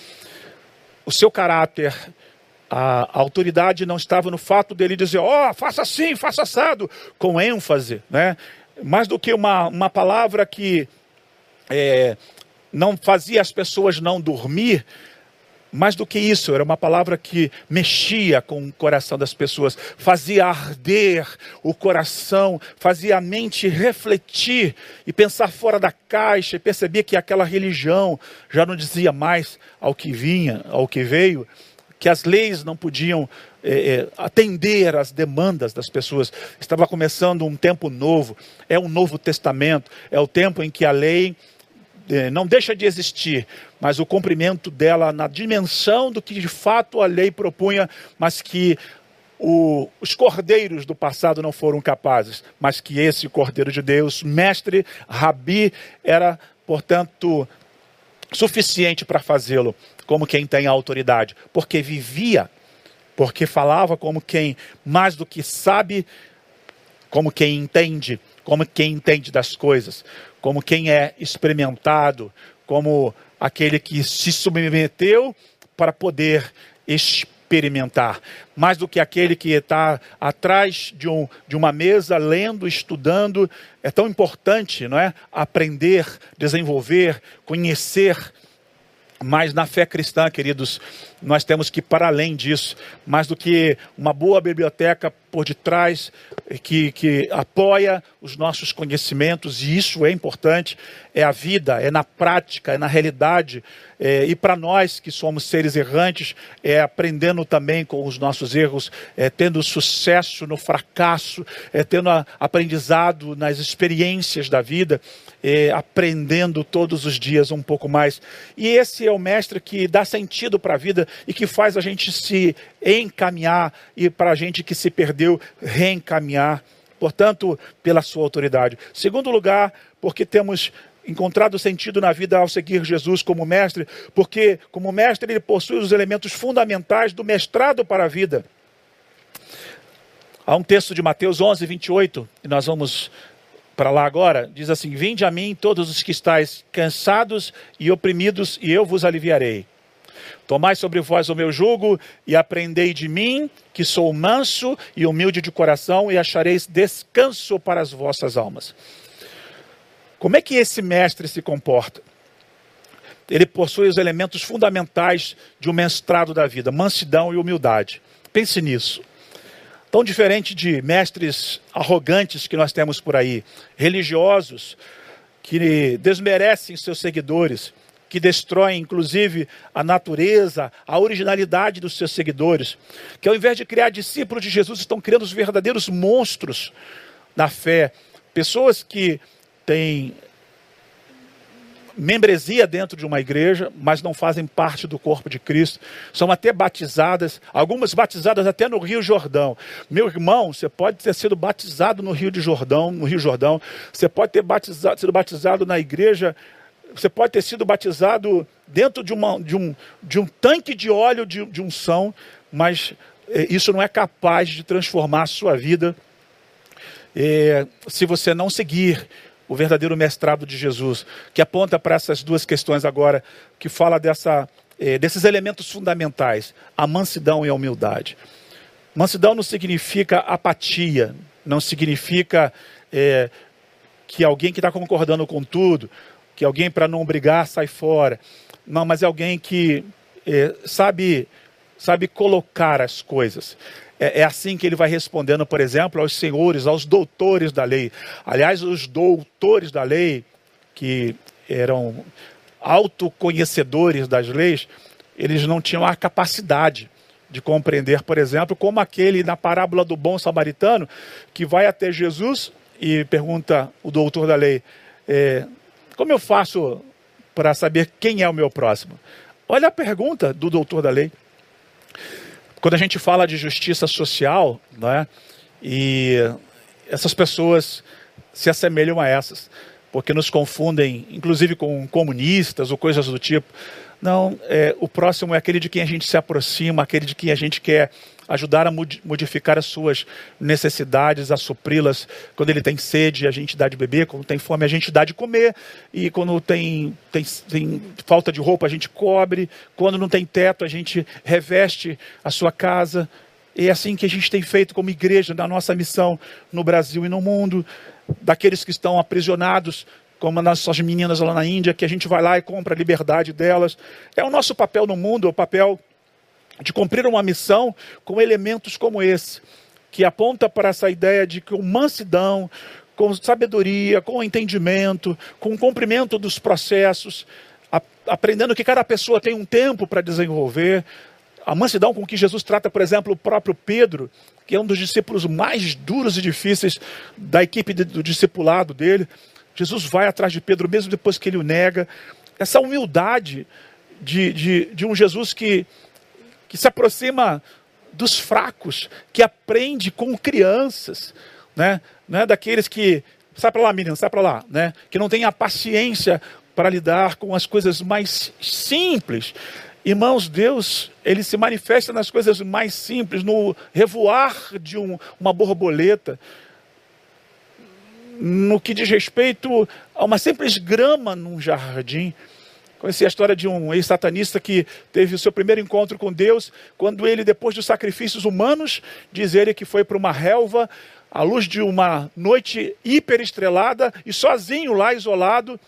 o seu caráter, a, autoridade não estava no fato dele dizer, ó, oh, faça assim, faça assado, com ênfase, né? Mais do que uma, uma palavra que é, não fazia as pessoas não dormir, mais do que isso, era uma palavra que mexia com o coração das pessoas, fazia arder o coração, fazia a mente refletir e pensar fora da caixa, e percebia que aquela religião já não dizia mais ao que vinha, ao que veio, que as leis não podiam é, atender às demandas das pessoas. Estava começando um tempo novo, é um novo testamento, é o tempo em que a lei é, não deixa de existir, mas o cumprimento dela na dimensão do que de fato a lei propunha, mas que o, os cordeiros do passado não foram capazes, mas que esse cordeiro de Deus, mestre, rabi, era, portanto, suficiente para fazê-lo, como quem tem autoridade, porque vivia, porque falava como quem mais do que sabe, como quem entende, como quem entende das coisas, como quem é experimentado, como aquele que se submeteu para poder experimentar, mais do que aquele que está atrás de, um, de uma mesa lendo, estudando. É tão importante, não é? Aprender, desenvolver, conhecer. Mas na fé cristã, queridos, nós temos que ir para além disso, mais do que uma boa biblioteca por detrás, que, que apoia os nossos conhecimentos, e isso é importante, é a vida, é na prática, é na realidade. É, e para nós que somos seres errantes, é aprendendo também com os nossos erros, é tendo sucesso no fracasso, é tendo a, aprendizado nas experiências da vida, é, aprendendo todos os dias um pouco mais. E esse é o mestre que dá sentido para a vida e que faz a gente se encaminhar e para a gente que se perdeu, reencaminhar portanto, pela sua autoridade. Segundo lugar, porque temos encontrado sentido na vida ao seguir Jesus como mestre, porque, como mestre, ele possui os elementos fundamentais do mestrado para a vida. Há um texto de Mateus 11, 28, e nós vamos para lá agora. Diz assim: Vinde a mim, todos os que estáis cansados e oprimidos, e eu vos aliviarei. Tomai sobre vós o meu jugo e aprendei de mim, que sou manso e humilde de coração, e achareis descanso para as vossas almas. Como é que esse mestre se comporta? Ele possui os elementos fundamentais de um mestrado da vida: mansidão e humildade. Pense nisso. Tão diferente de mestres arrogantes que nós temos por aí, religiosos, que desmerecem seus seguidores, que destroem inclusive a natureza, a originalidade dos seus seguidores, que ao invés de criar discípulos de Jesus, estão criando os verdadeiros monstros na fé. Pessoas que têm membresia dentro de uma igreja, mas não fazem parte do corpo de Cristo. São até batizadas, algumas batizadas até no Rio Jordão. Meu irmão, você pode ter sido batizado no Rio de Jordão, no Rio Jordão. Você pode ter batizado, sido batizado na igreja você pode ter sido batizado dentro de, uma, de, um, de um tanque de óleo de, de unção, mas é, isso não é capaz de transformar a sua vida é, se você não seguir o verdadeiro mestrado de Jesus, que aponta para essas duas questões agora, que fala dessa, é, desses elementos fundamentais, a mansidão e a humildade. Mansidão não significa apatia, não significa que alguém que está concordando com tudo, que alguém para não brigar sai fora. Não, mas é alguém que é, sabe, sabe colocar as coisas. É, é, assim que ele vai respondendo, por exemplo, aos senhores, aos doutores da lei. Aliás, os doutores da lei, que eram autoconhecedores das leis, eles não tinham a capacidade de compreender, por exemplo, como aquele na parábola do bom samaritano, que vai até Jesus e pergunta o doutor da lei: é, como eu faço para saber quem é o meu próximo? Olha a pergunta do doutor da lei. Quando a gente fala de justiça social, né, e essas pessoas se assemelham a essas, porque nos confundem, inclusive com comunistas ou coisas do tipo. Não, é, o próximo é aquele de quem a gente se aproxima, aquele de quem a gente quer ajudar a modificar as suas necessidades, a supri-las. Quando ele tem sede, a gente dá de beber, quando tem fome, a gente dá de comer, e quando tem, tem, tem falta de roupa, a gente cobre, quando não tem teto, a gente reveste a sua casa. E é assim que a gente tem feito como igreja na nossa missão no Brasil e no mundo, daqueles que estão aprisionados como as nossas meninas lá na Índia, que a gente vai lá e compra a liberdade delas. É o nosso papel no mundo, é o papel de cumprir uma missão com elementos como esse, que aponta para essa ideia de que com mansidão, com sabedoria, com entendimento, com o cumprimento dos processos, a, aprendendo que cada pessoa tem um tempo para desenvolver, a mansidão com que Jesus trata, por exemplo, o próprio Pedro, que é um dos discípulos mais duros e difíceis da equipe de, do discipulado dele. Jesus vai atrás de Pedro, mesmo depois que ele o nega. Essa humildade de, de, de um Jesus que, que se aproxima dos fracos, que aprende com crianças, né? Não é daqueles que. Sai para lá, menina, sai para lá, né? Que não tem a paciência para lidar com as coisas mais simples. Irmãos, Deus, ele se manifesta nas coisas mais simples, no revoar de um, uma borboleta, no que diz respeito a uma simples grama num jardim. Conheci a história de um ex-satanista que teve o seu primeiro encontro com Deus, quando ele, depois dos sacrifícios humanos, diz ele que foi para uma relva, à luz de uma noite hiperestrelada, e sozinho lá, isolado,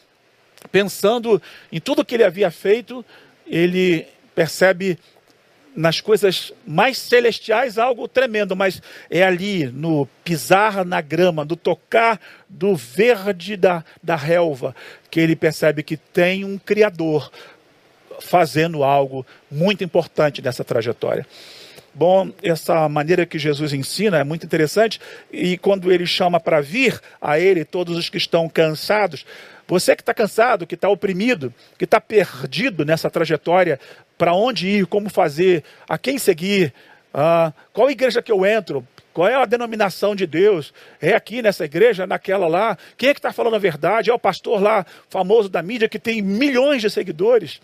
pensando em tudo que ele havia feito, ele percebe nas coisas mais celestiais algo tremendo, mas é ali no pisar na grama, no tocar do verde da, da relva, que ele percebe que tem um Criador fazendo algo muito importante nessa trajetória. Bom, essa maneira que Jesus ensina é muito interessante, e quando ele chama para vir a ele todos os que estão cansados, você que está cansado, que está oprimido, que está perdido nessa trajetória, para onde ir, como fazer, a quem seguir, uh, qual igreja que eu entro, qual é a denominação de Deus? É aqui nessa igreja, naquela lá? Quem é que está falando a verdade? É o pastor lá, famoso da mídia, que tem milhões de seguidores.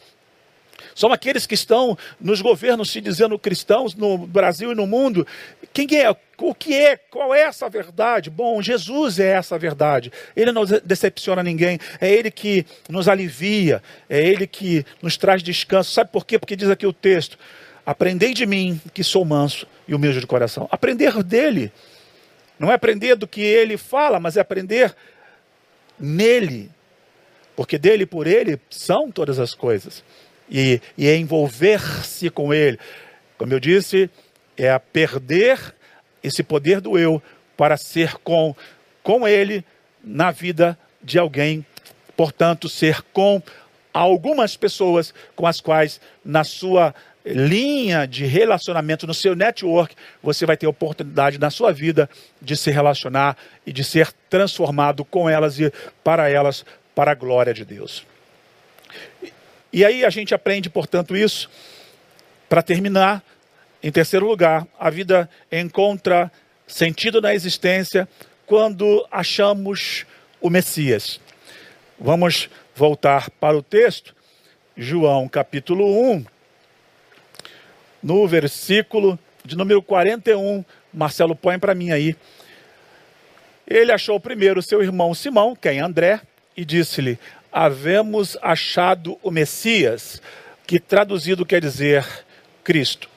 São aqueles que estão nos governos se dizendo cristãos no Brasil e no mundo. Quem é? O que é? Qual é essa verdade? Bom, Jesus é essa verdade. Ele não decepciona ninguém. É Ele que nos alivia. É Ele que nos traz descanso. Sabe por quê? Porque diz aqui o texto: Aprendei de mim, que sou manso e humilde de coração. Aprender dele. Não é aprender do que ele fala, mas é aprender nele. Porque dele e por ele são todas as coisas e, e é envolver-se com ele. Como eu disse, é a perder esse poder do eu para ser com, com ele na vida de alguém. Portanto, ser com algumas pessoas com as quais, na sua linha de relacionamento, no seu network, você vai ter oportunidade na sua vida de se relacionar e de ser transformado com elas e para elas, para a glória de Deus. E aí a gente aprende, portanto, isso. Para terminar, em terceiro lugar, a vida encontra sentido na existência quando achamos o Messias. Vamos voltar para o texto, João capítulo 1, no versículo de número 41. Marcelo põe para mim aí. Ele achou primeiro seu irmão Simão, quem é André, e disse-lhe: havemos achado o Messias, que traduzido quer dizer Cristo.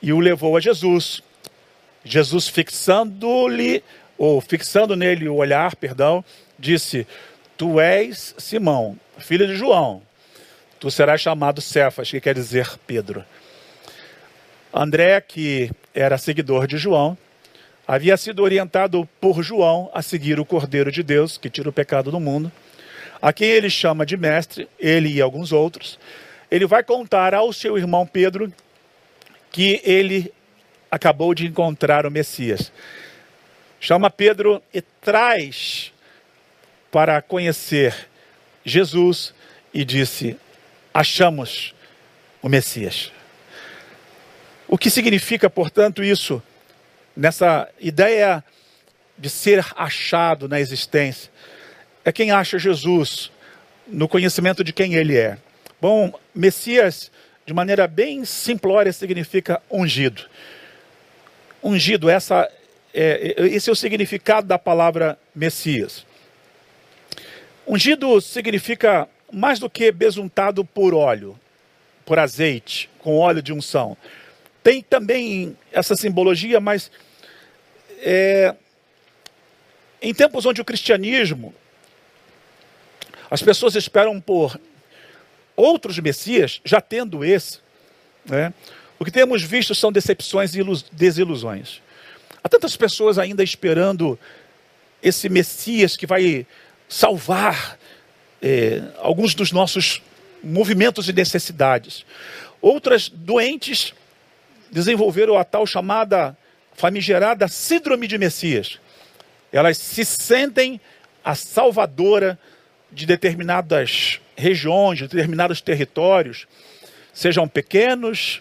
E o levou a Jesus. Jesus fixando-lhe, ou fixando nele o olhar, perdão, disse: Tu és Simão, filho de João. Tu serás chamado Cefas, que quer dizer Pedro. André, que era seguidor de João, havia sido orientado por João a seguir o Cordeiro de Deus, que tira o pecado do mundo a quem ele chama de mestre, ele e alguns outros, ele vai contar ao seu irmão Pedro que ele acabou de encontrar o Messias. Chama Pedro e traz para conhecer Jesus e disse: Achamos o Messias. O que significa, portanto, isso? Nessa ideia de ser achado na existência. É quem acha Jesus no conhecimento de quem ele é. Bom, Messias, de maneira bem simplória, significa ungido. Ungido, essa, é, esse é o significado da palavra Messias. Ungido significa mais do que besuntado por óleo, por azeite, com óleo de unção. Tem também essa simbologia, mas é, em tempos onde o cristianismo, as pessoas esperam por outros messias, já tendo esse, né? o que temos visto são decepções e desilusões. Há tantas pessoas ainda esperando esse Messias que vai salvar é, alguns dos nossos movimentos e necessidades. Outras doentes desenvolveram a tal chamada famigerada síndrome de Messias. Elas se sentem a salvadora de determinadas regiões, de determinados territórios, sejam pequenos,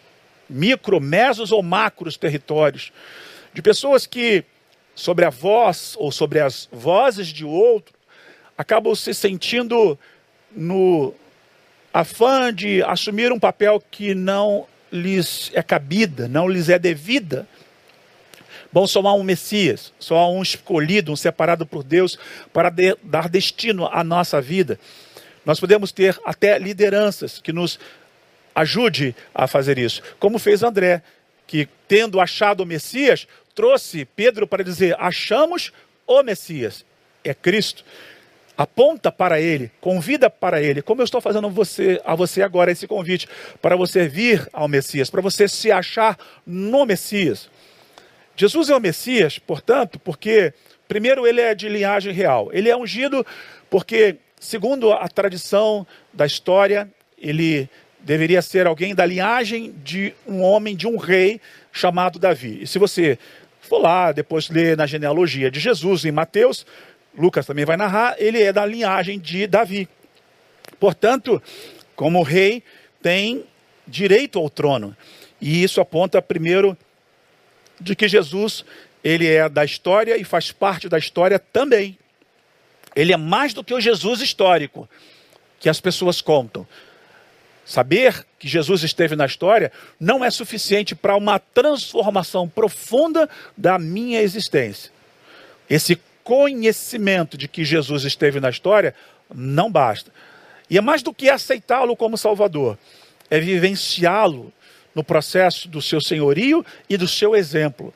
micro, mesos ou macros territórios, de pessoas que, sobre a voz ou sobre as vozes de outro, acabam se sentindo no afã de assumir um papel que não lhes é cabida, não lhes é devida. Bom, só há um Messias, só há um escolhido, um separado por Deus para de, dar destino à nossa vida. Nós podemos ter até lideranças que nos ajude a fazer isso, como fez André, que tendo achado o Messias, trouxe Pedro para dizer: achamos o Messias, é Cristo aponta para ele, convida para ele, como eu estou fazendo você, a você agora esse convite, para você vir ao Messias, para você se achar no Messias. Jesus é o Messias, portanto, porque, primeiro, ele é de linhagem real. Ele é ungido porque, segundo a tradição da história, ele deveria ser alguém da linhagem de um homem, de um rei chamado Davi. E se você for lá, depois ler na genealogia de Jesus em Mateus, Lucas também vai narrar, ele é da linhagem de Davi. Portanto, como rei, tem direito ao trono. E isso aponta primeiro de que Jesus, ele é da história e faz parte da história também. Ele é mais do que o Jesus histórico que as pessoas contam. Saber que Jesus esteve na história não é suficiente para uma transformação profunda da minha existência. Esse conhecimento de que Jesus esteve na história não basta. E é mais do que aceitá-lo como Salvador, é vivenciá-lo no processo do seu senhorio e do seu exemplo.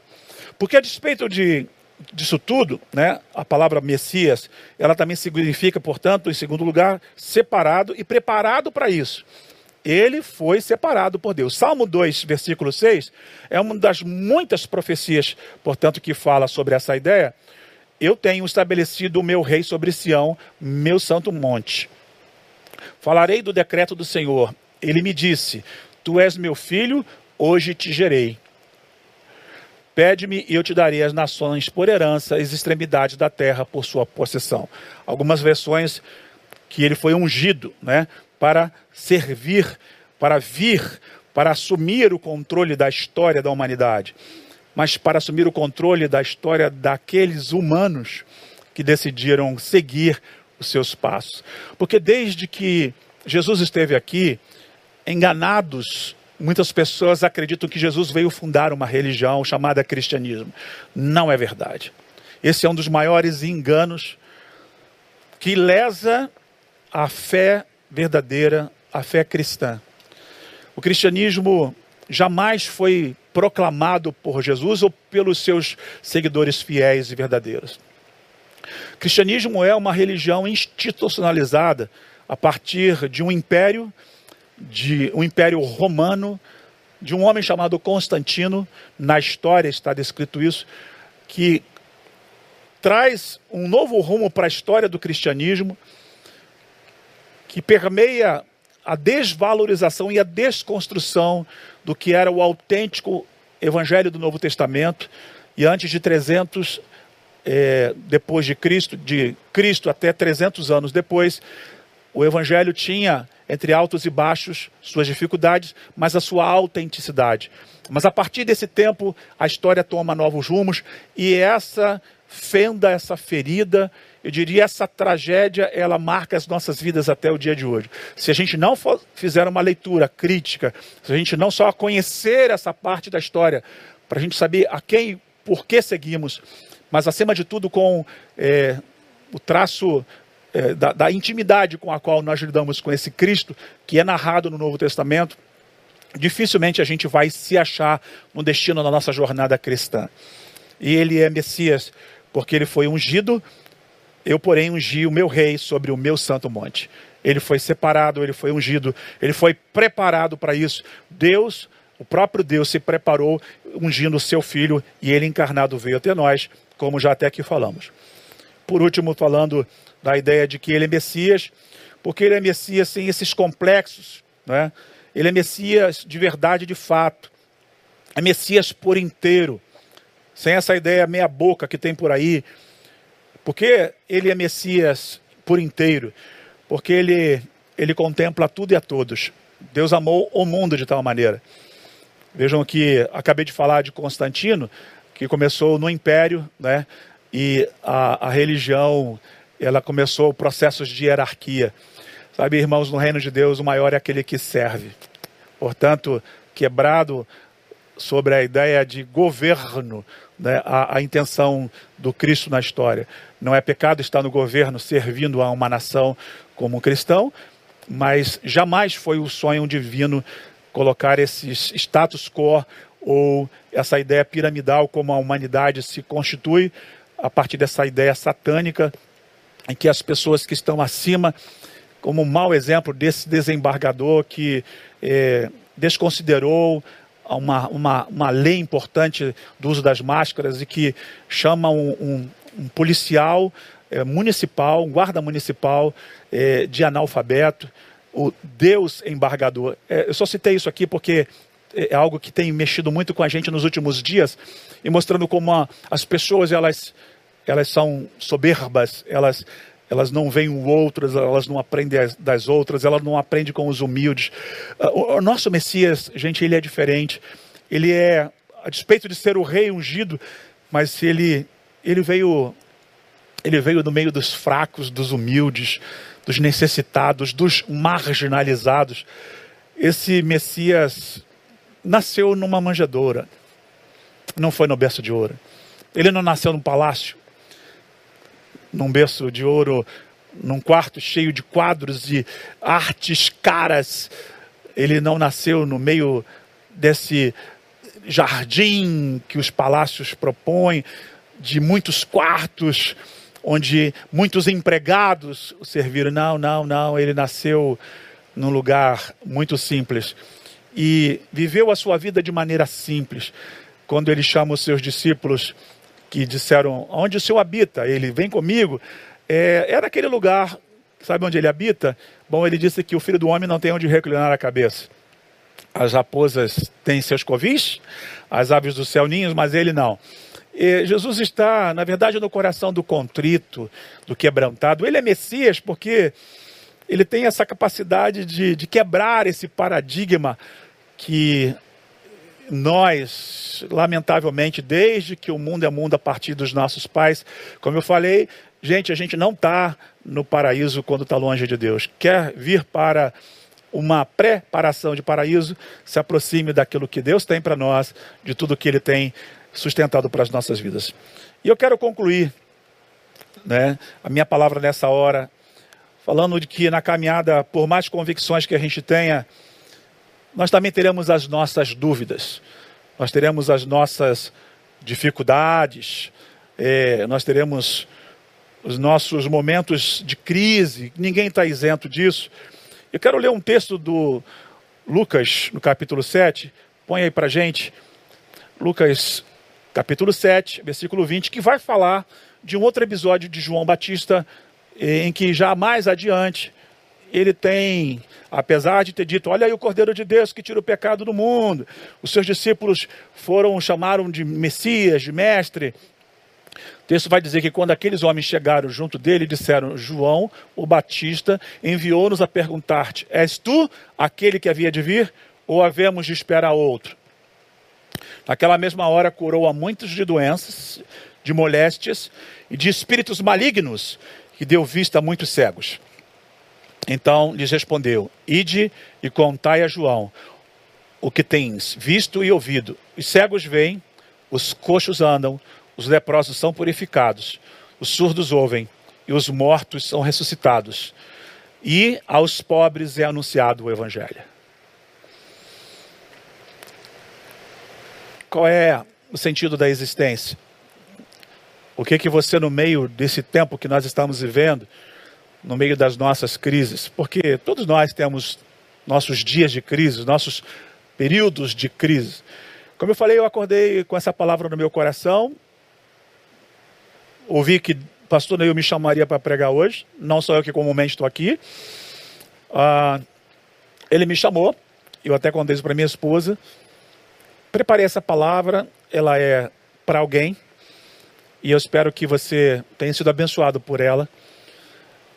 Porque a despeito de, disso tudo, né, a palavra Messias, ela também significa, portanto, em segundo lugar, separado e preparado para isso. Ele foi separado por Deus. Salmo 2, versículo 6, é uma das muitas profecias, portanto, que fala sobre essa ideia, eu tenho estabelecido o meu rei sobre Sião, meu santo monte. Falarei do decreto do Senhor. Ele me disse: Tu és meu filho, hoje te gerei. Pede-me e eu te darei as nações por herança, as extremidades da terra por sua possessão. Algumas versões que ele foi ungido, né, para servir, para vir, para assumir o controle da história da humanidade mas para assumir o controle da história daqueles humanos que decidiram seguir os seus passos. Porque desde que Jesus esteve aqui, enganados, muitas pessoas acreditam que Jesus veio fundar uma religião chamada cristianismo. Não é verdade. Esse é um dos maiores enganos que lesa a fé verdadeira, a fé cristã. O cristianismo jamais foi proclamado por Jesus ou pelos seus seguidores fiéis e verdadeiros. O cristianismo é uma religião institucionalizada a partir de um império, de um império romano, de um homem chamado Constantino, na história está descrito isso, que traz um novo rumo para a história do cristianismo, que permeia a desvalorização e a desconstrução do que era o autêntico evangelho do Novo Testamento. E antes de 300 é, depois de Cristo, de Cristo até 300 anos depois, o evangelho tinha entre altos e baixos, suas dificuldades, mas a sua autenticidade. Mas a partir desse tempo, a história toma novos rumos e essa fenda, essa ferida, eu diria essa tragédia, ela marca as nossas vidas até o dia de hoje. Se a gente não for, fizer uma leitura crítica, se a gente não só conhecer essa parte da história, para a gente saber a quem, por que seguimos, mas acima de tudo com é, o traço é, da, da intimidade com a qual nós lidamos com esse Cristo, que é narrado no Novo Testamento, dificilmente a gente vai se achar no destino da nossa jornada cristã. E ele é Messias porque ele foi ungido, eu, porém, ungi o meu rei sobre o meu santo monte. Ele foi separado, ele foi ungido, ele foi preparado para isso. Deus, o próprio Deus, se preparou ungindo o seu filho e ele encarnado veio até nós, como já até aqui falamos. Por último, falando da ideia de que ele é Messias, porque ele é Messias sem esses complexos, né? ele é Messias de verdade, de fato, é Messias por inteiro sem essa ideia meia-boca que tem por aí. Porque ele é Messias por inteiro? Porque ele, ele contempla tudo e a todos. Deus amou o mundo de tal maneira. Vejam que acabei de falar de Constantino, que começou no Império, né? E a, a religião, ela começou processos de hierarquia. Sabe, irmãos, no reino de Deus, o maior é aquele que serve. Portanto, quebrado sobre a ideia de governo, né, a, a, intenção do Cristo na história. Não é pecado estar no governo servindo a uma nação como cristão, mas jamais foi o sonho divino colocar esses status quo ou essa ideia piramidal como a humanidade se constitui a partir dessa ideia satânica em que as pessoas que estão acima, como um mau exemplo desse desembargador que é, desconsiderou uma, uma, uma lei importante do uso das máscaras e que chama um, um, um policial é, municipal, um guarda municipal é, de analfabeto, o Deus embargador. Eu só citei isso aqui porque é algo que tem mexido muito com a gente nos últimos dias e mostrando como a, as pessoas elas, elas são soberbas, elas elas não veem o outro, elas não aprendem das outras, elas não aprendem com os humildes. Ah, o nosso Messias, gente, ele é diferente. Ele é, a despeito de ser o rei ungido, mas ele, ele veio ele veio no meio dos fracos, dos humildes, dos necessitados, dos marginalizados. Esse Messias nasceu numa manjedoura, não foi no berço de ouro. Ele não nasceu num palácio, num berço de ouro, num quarto cheio de quadros e artes caras. Ele não nasceu no meio desse jardim que os palácios propõem, de muitos quartos, onde muitos empregados o serviram. Não, não, não. Ele nasceu num lugar muito simples e viveu a sua vida de maneira simples. Quando ele chama os seus discípulos que disseram: Onde o Senhor habita? Ele vem comigo. É, era aquele lugar, sabe onde ele habita? Bom, ele disse que o filho do homem não tem onde reclinar a cabeça. As raposas têm seus covis, as aves do céu ninhos, mas ele não. E Jesus está, na verdade, no coração do contrito, do quebrantado. Ele é Messias porque ele tem essa capacidade de, de quebrar esse paradigma que nós, lamentavelmente, desde que o mundo é mundo a partir dos nossos pais, como eu falei, gente, a gente não está no paraíso quando está longe de Deus. Quer vir para uma preparação de paraíso, se aproxime daquilo que Deus tem para nós, de tudo que Ele tem sustentado para as nossas vidas. E eu quero concluir né, a minha palavra nessa hora, falando de que na caminhada, por mais convicções que a gente tenha, nós também teremos as nossas dúvidas, nós teremos as nossas dificuldades, é, nós teremos os nossos momentos de crise, ninguém está isento disso. Eu quero ler um texto do Lucas, no capítulo 7, põe aí para gente, Lucas, capítulo 7, versículo 20, que vai falar de um outro episódio de João Batista, em que já mais adiante ele tem, apesar de ter dito, olha aí o Cordeiro de Deus que tira o pecado do mundo, os seus discípulos foram, chamaram de Messias, de Mestre, texto vai dizer que quando aqueles homens chegaram junto dele, disseram: João, o Batista, enviou-nos a perguntar-te: És tu aquele que havia de vir, ou havemos de esperar outro? Naquela mesma hora curou a muitos de doenças, de moléstias e de espíritos malignos, e deu vista a muitos cegos. Então lhes respondeu: Ide e contai a João o que tens visto e ouvido. Os cegos veem, os coxos andam, os leprosos são purificados, os surdos ouvem e os mortos são ressuscitados. E aos pobres é anunciado o Evangelho. Qual é o sentido da existência? O que que você no meio desse tempo que nós estamos vivendo, no meio das nossas crises, porque todos nós temos nossos dias de crise, nossos períodos de crise. Como eu falei, eu acordei com essa palavra no meu coração ouvi que o pastor Neil me chamaria para pregar hoje, não sou eu que comumente estou aqui. Ah, ele me chamou, eu até contei isso para minha esposa. Preparei essa palavra, ela é para alguém, e eu espero que você tenha sido abençoado por ela.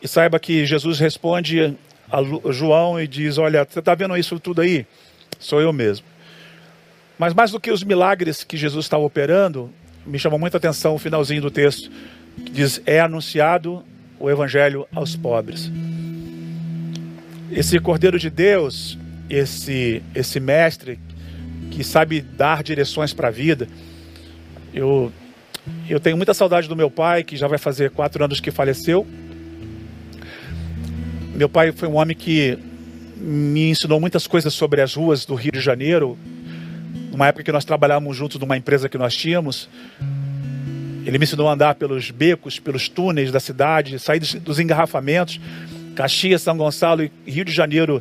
E saiba que Jesus responde a João e diz: Olha, você está vendo isso tudo aí? Sou eu mesmo. Mas mais do que os milagres que Jesus está operando, me chamou muita atenção o finalzinho do texto, que diz: É anunciado o evangelho aos pobres. Esse Cordeiro de Deus, esse, esse mestre que sabe dar direções para a vida, eu, eu tenho muita saudade do meu pai, que já vai fazer quatro anos que faleceu. Meu pai foi um homem que me ensinou muitas coisas sobre as ruas do Rio de Janeiro, numa época que nós trabalhávamos juntos numa empresa que nós tínhamos. Ele me ensinou a andar pelos becos, pelos túneis da cidade, sair dos engarrafamentos, Caxias, São Gonçalo e Rio de Janeiro,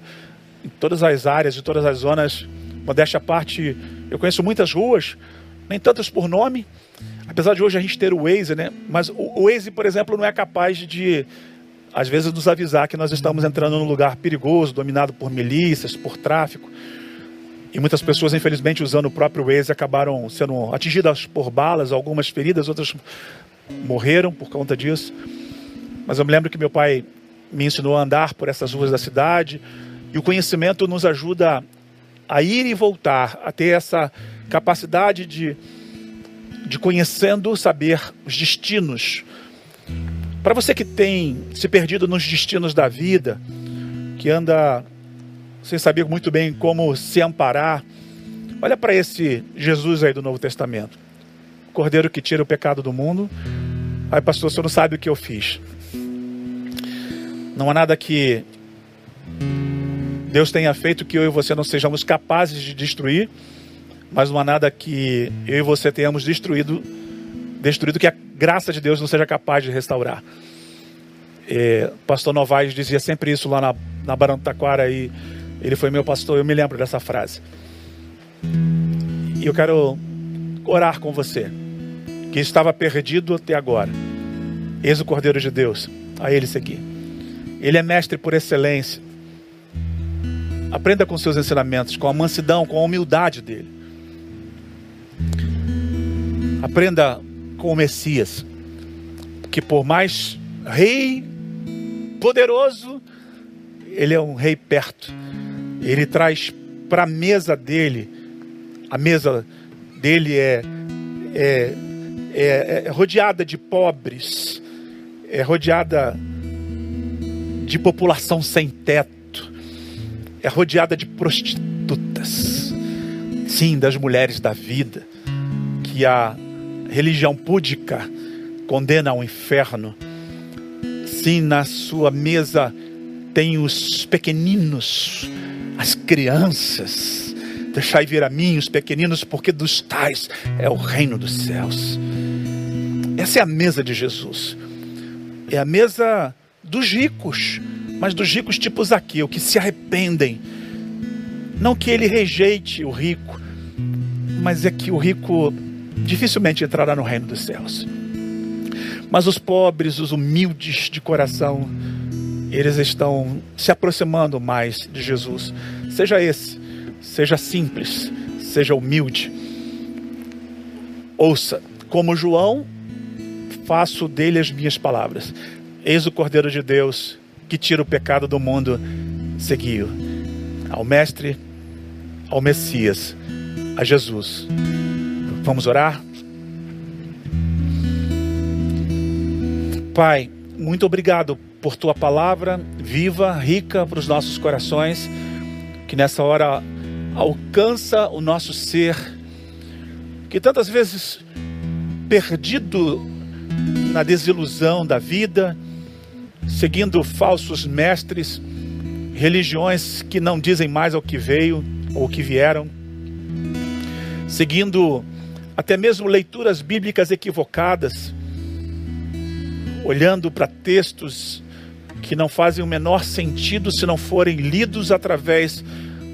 em todas as áreas, em todas as zonas. Modéstia à parte, eu conheço muitas ruas, nem tantas por nome, apesar de hoje a gente ter o Waze, né? Mas o Waze, por exemplo, não é capaz de, às vezes, nos avisar que nós estamos entrando num lugar perigoso, dominado por milícias, por tráfico. E muitas pessoas, infelizmente, usando o próprio Waze, acabaram sendo atingidas por balas, algumas feridas, outras morreram por conta disso. Mas eu me lembro que meu pai me ensinou a andar por essas ruas da cidade, e o conhecimento nos ajuda a ir e voltar, a ter essa capacidade de, de conhecendo, saber os destinos. Para você que tem se perdido nos destinos da vida, que anda sem saber muito bem como se amparar. Olha para esse Jesus aí do Novo Testamento. Cordeiro que tira o pecado do mundo. Aí, pastor, você não sabe o que eu fiz. Não há nada que Deus tenha feito que eu e você não sejamos capazes de destruir, mas não há nada que eu e você tenhamos destruído, destruído que a graça de Deus não seja capaz de restaurar. É, pastor Novaes dizia sempre isso lá na, na Barão do Taquara e ele foi meu pastor, eu me lembro dessa frase. E eu quero orar com você, que estava perdido até agora. Eis o Cordeiro de Deus, a ele seguir. Ele é mestre por excelência. Aprenda com seus ensinamentos, com a mansidão, com a humildade dele. Aprenda com o Messias, que por mais rei poderoso, ele é um rei perto. Ele traz para a mesa dele, a mesa dele é, é, é, é rodeada de pobres, é rodeada de população sem teto, é rodeada de prostitutas, sim, das mulheres da vida, que a religião púdica condena ao inferno. Sim, na sua mesa tem os pequeninos as crianças. Deixai vir a mim os pequeninos, porque dos tais é o reino dos céus. Essa é a mesa de Jesus. É a mesa dos ricos, mas dos ricos tipo Zaqueu, que se arrependem. Não que ele rejeite o rico, mas é que o rico dificilmente entrará no reino dos céus. Mas os pobres, os humildes de coração, eles estão se aproximando mais de Jesus. Seja esse, seja simples, seja humilde. Ouça, como João faço dele as minhas palavras. Eis o Cordeiro de Deus que tira o pecado do mundo. Seguiu ao Mestre, ao Messias, a Jesus. Vamos orar? Pai, muito obrigado por tua palavra viva, rica para os nossos corações, que nessa hora alcança o nosso ser, que tantas vezes perdido na desilusão da vida, seguindo falsos mestres, religiões que não dizem mais ao que veio ou que vieram, seguindo até mesmo leituras bíblicas equivocadas, olhando para textos que não fazem o menor sentido se não forem lidos através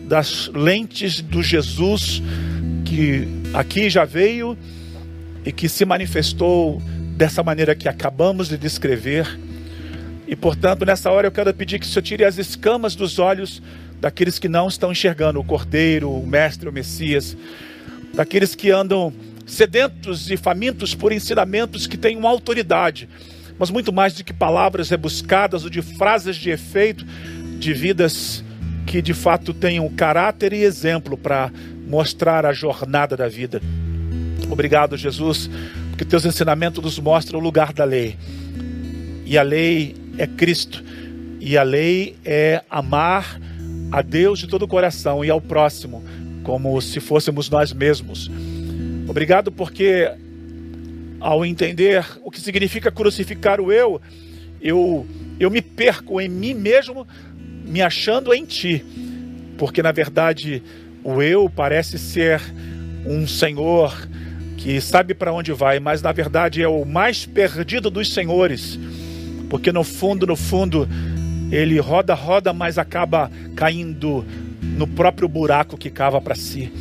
das lentes do Jesus que aqui já veio e que se manifestou dessa maneira que acabamos de descrever. E portanto, nessa hora eu quero pedir que o Senhor tire as escamas dos olhos daqueles que não estão enxergando o Cordeiro, o Mestre, o Messias, daqueles que andam sedentos e famintos por ensinamentos que uma autoridade, mas muito mais do que palavras rebuscadas ou de frases de efeito, de vidas que de fato tenham caráter e exemplo para mostrar a jornada da vida. Obrigado, Jesus, porque teus ensinamentos nos mostram o lugar da lei. E a lei é Cristo. E a lei é amar a Deus de todo o coração e ao próximo, como se fôssemos nós mesmos. Obrigado porque, ao entender o que significa crucificar o eu, eu, eu me perco em mim mesmo, me achando em ti. Porque, na verdade, o eu parece ser um senhor que sabe para onde vai, mas na verdade é o mais perdido dos senhores porque no fundo, no fundo, ele roda, roda, mas acaba caindo no próprio buraco que cava para si.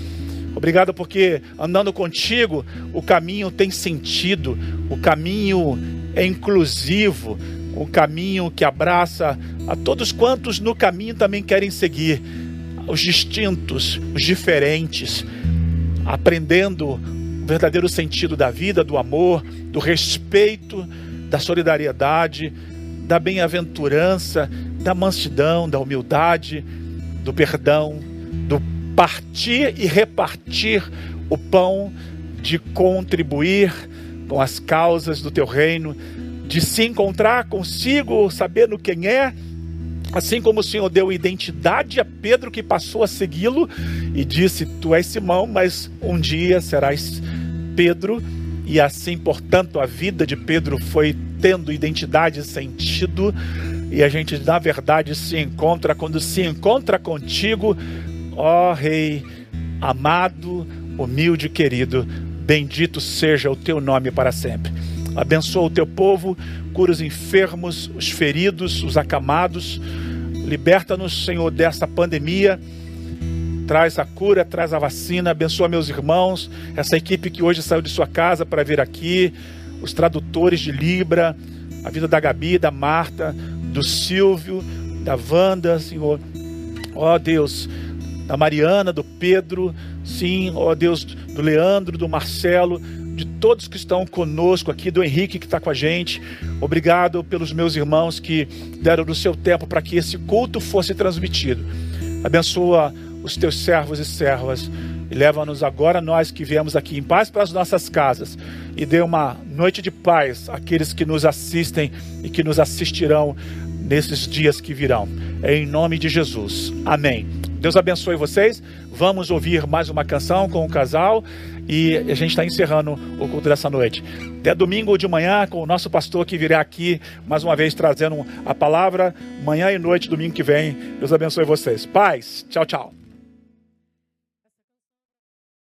Obrigado porque andando contigo, o caminho tem sentido, o caminho é inclusivo, o caminho que abraça a todos quantos no caminho também querem seguir, os distintos, os diferentes, aprendendo o verdadeiro sentido da vida, do amor, do respeito da solidariedade, da bem-aventurança, da mansidão, da humildade, do perdão, do partir e repartir o pão, de contribuir com as causas do teu reino, de se encontrar consigo, sabendo quem é, assim como o Senhor deu identidade a Pedro que passou a segui-lo e disse: Tu és Simão, mas um dia serás Pedro. E assim, portanto, a vida de Pedro foi tendo identidade e sentido, e a gente, na verdade, se encontra quando se encontra contigo, ó Rei amado, humilde, querido, bendito seja o teu nome para sempre. Abençoa o teu povo, cura os enfermos, os feridos, os acamados, liberta-nos, Senhor, dessa pandemia. Traz a cura, traz a vacina, abençoa meus irmãos, essa equipe que hoje saiu de sua casa para vir aqui, os tradutores de Libra, a vida da Gabi, da Marta, do Silvio, da Wanda, Senhor. Ó oh, Deus, da Mariana, do Pedro, sim, ó oh, Deus, do Leandro, do Marcelo, de todos que estão conosco aqui, do Henrique que está com a gente. Obrigado pelos meus irmãos que deram do seu tempo para que esse culto fosse transmitido. Abençoa os teus servos e servas. E leva-nos agora, nós que viemos aqui em paz para as nossas casas. E dê uma noite de paz àqueles que nos assistem e que nos assistirão nesses dias que virão. É em nome de Jesus. Amém. Deus abençoe vocês. Vamos ouvir mais uma canção com o casal e a gente está encerrando o culto dessa noite. Até domingo de manhã com o nosso pastor que virá aqui mais uma vez trazendo a palavra manhã e noite, domingo que vem. Deus abençoe vocês. Paz. Tchau, tchau.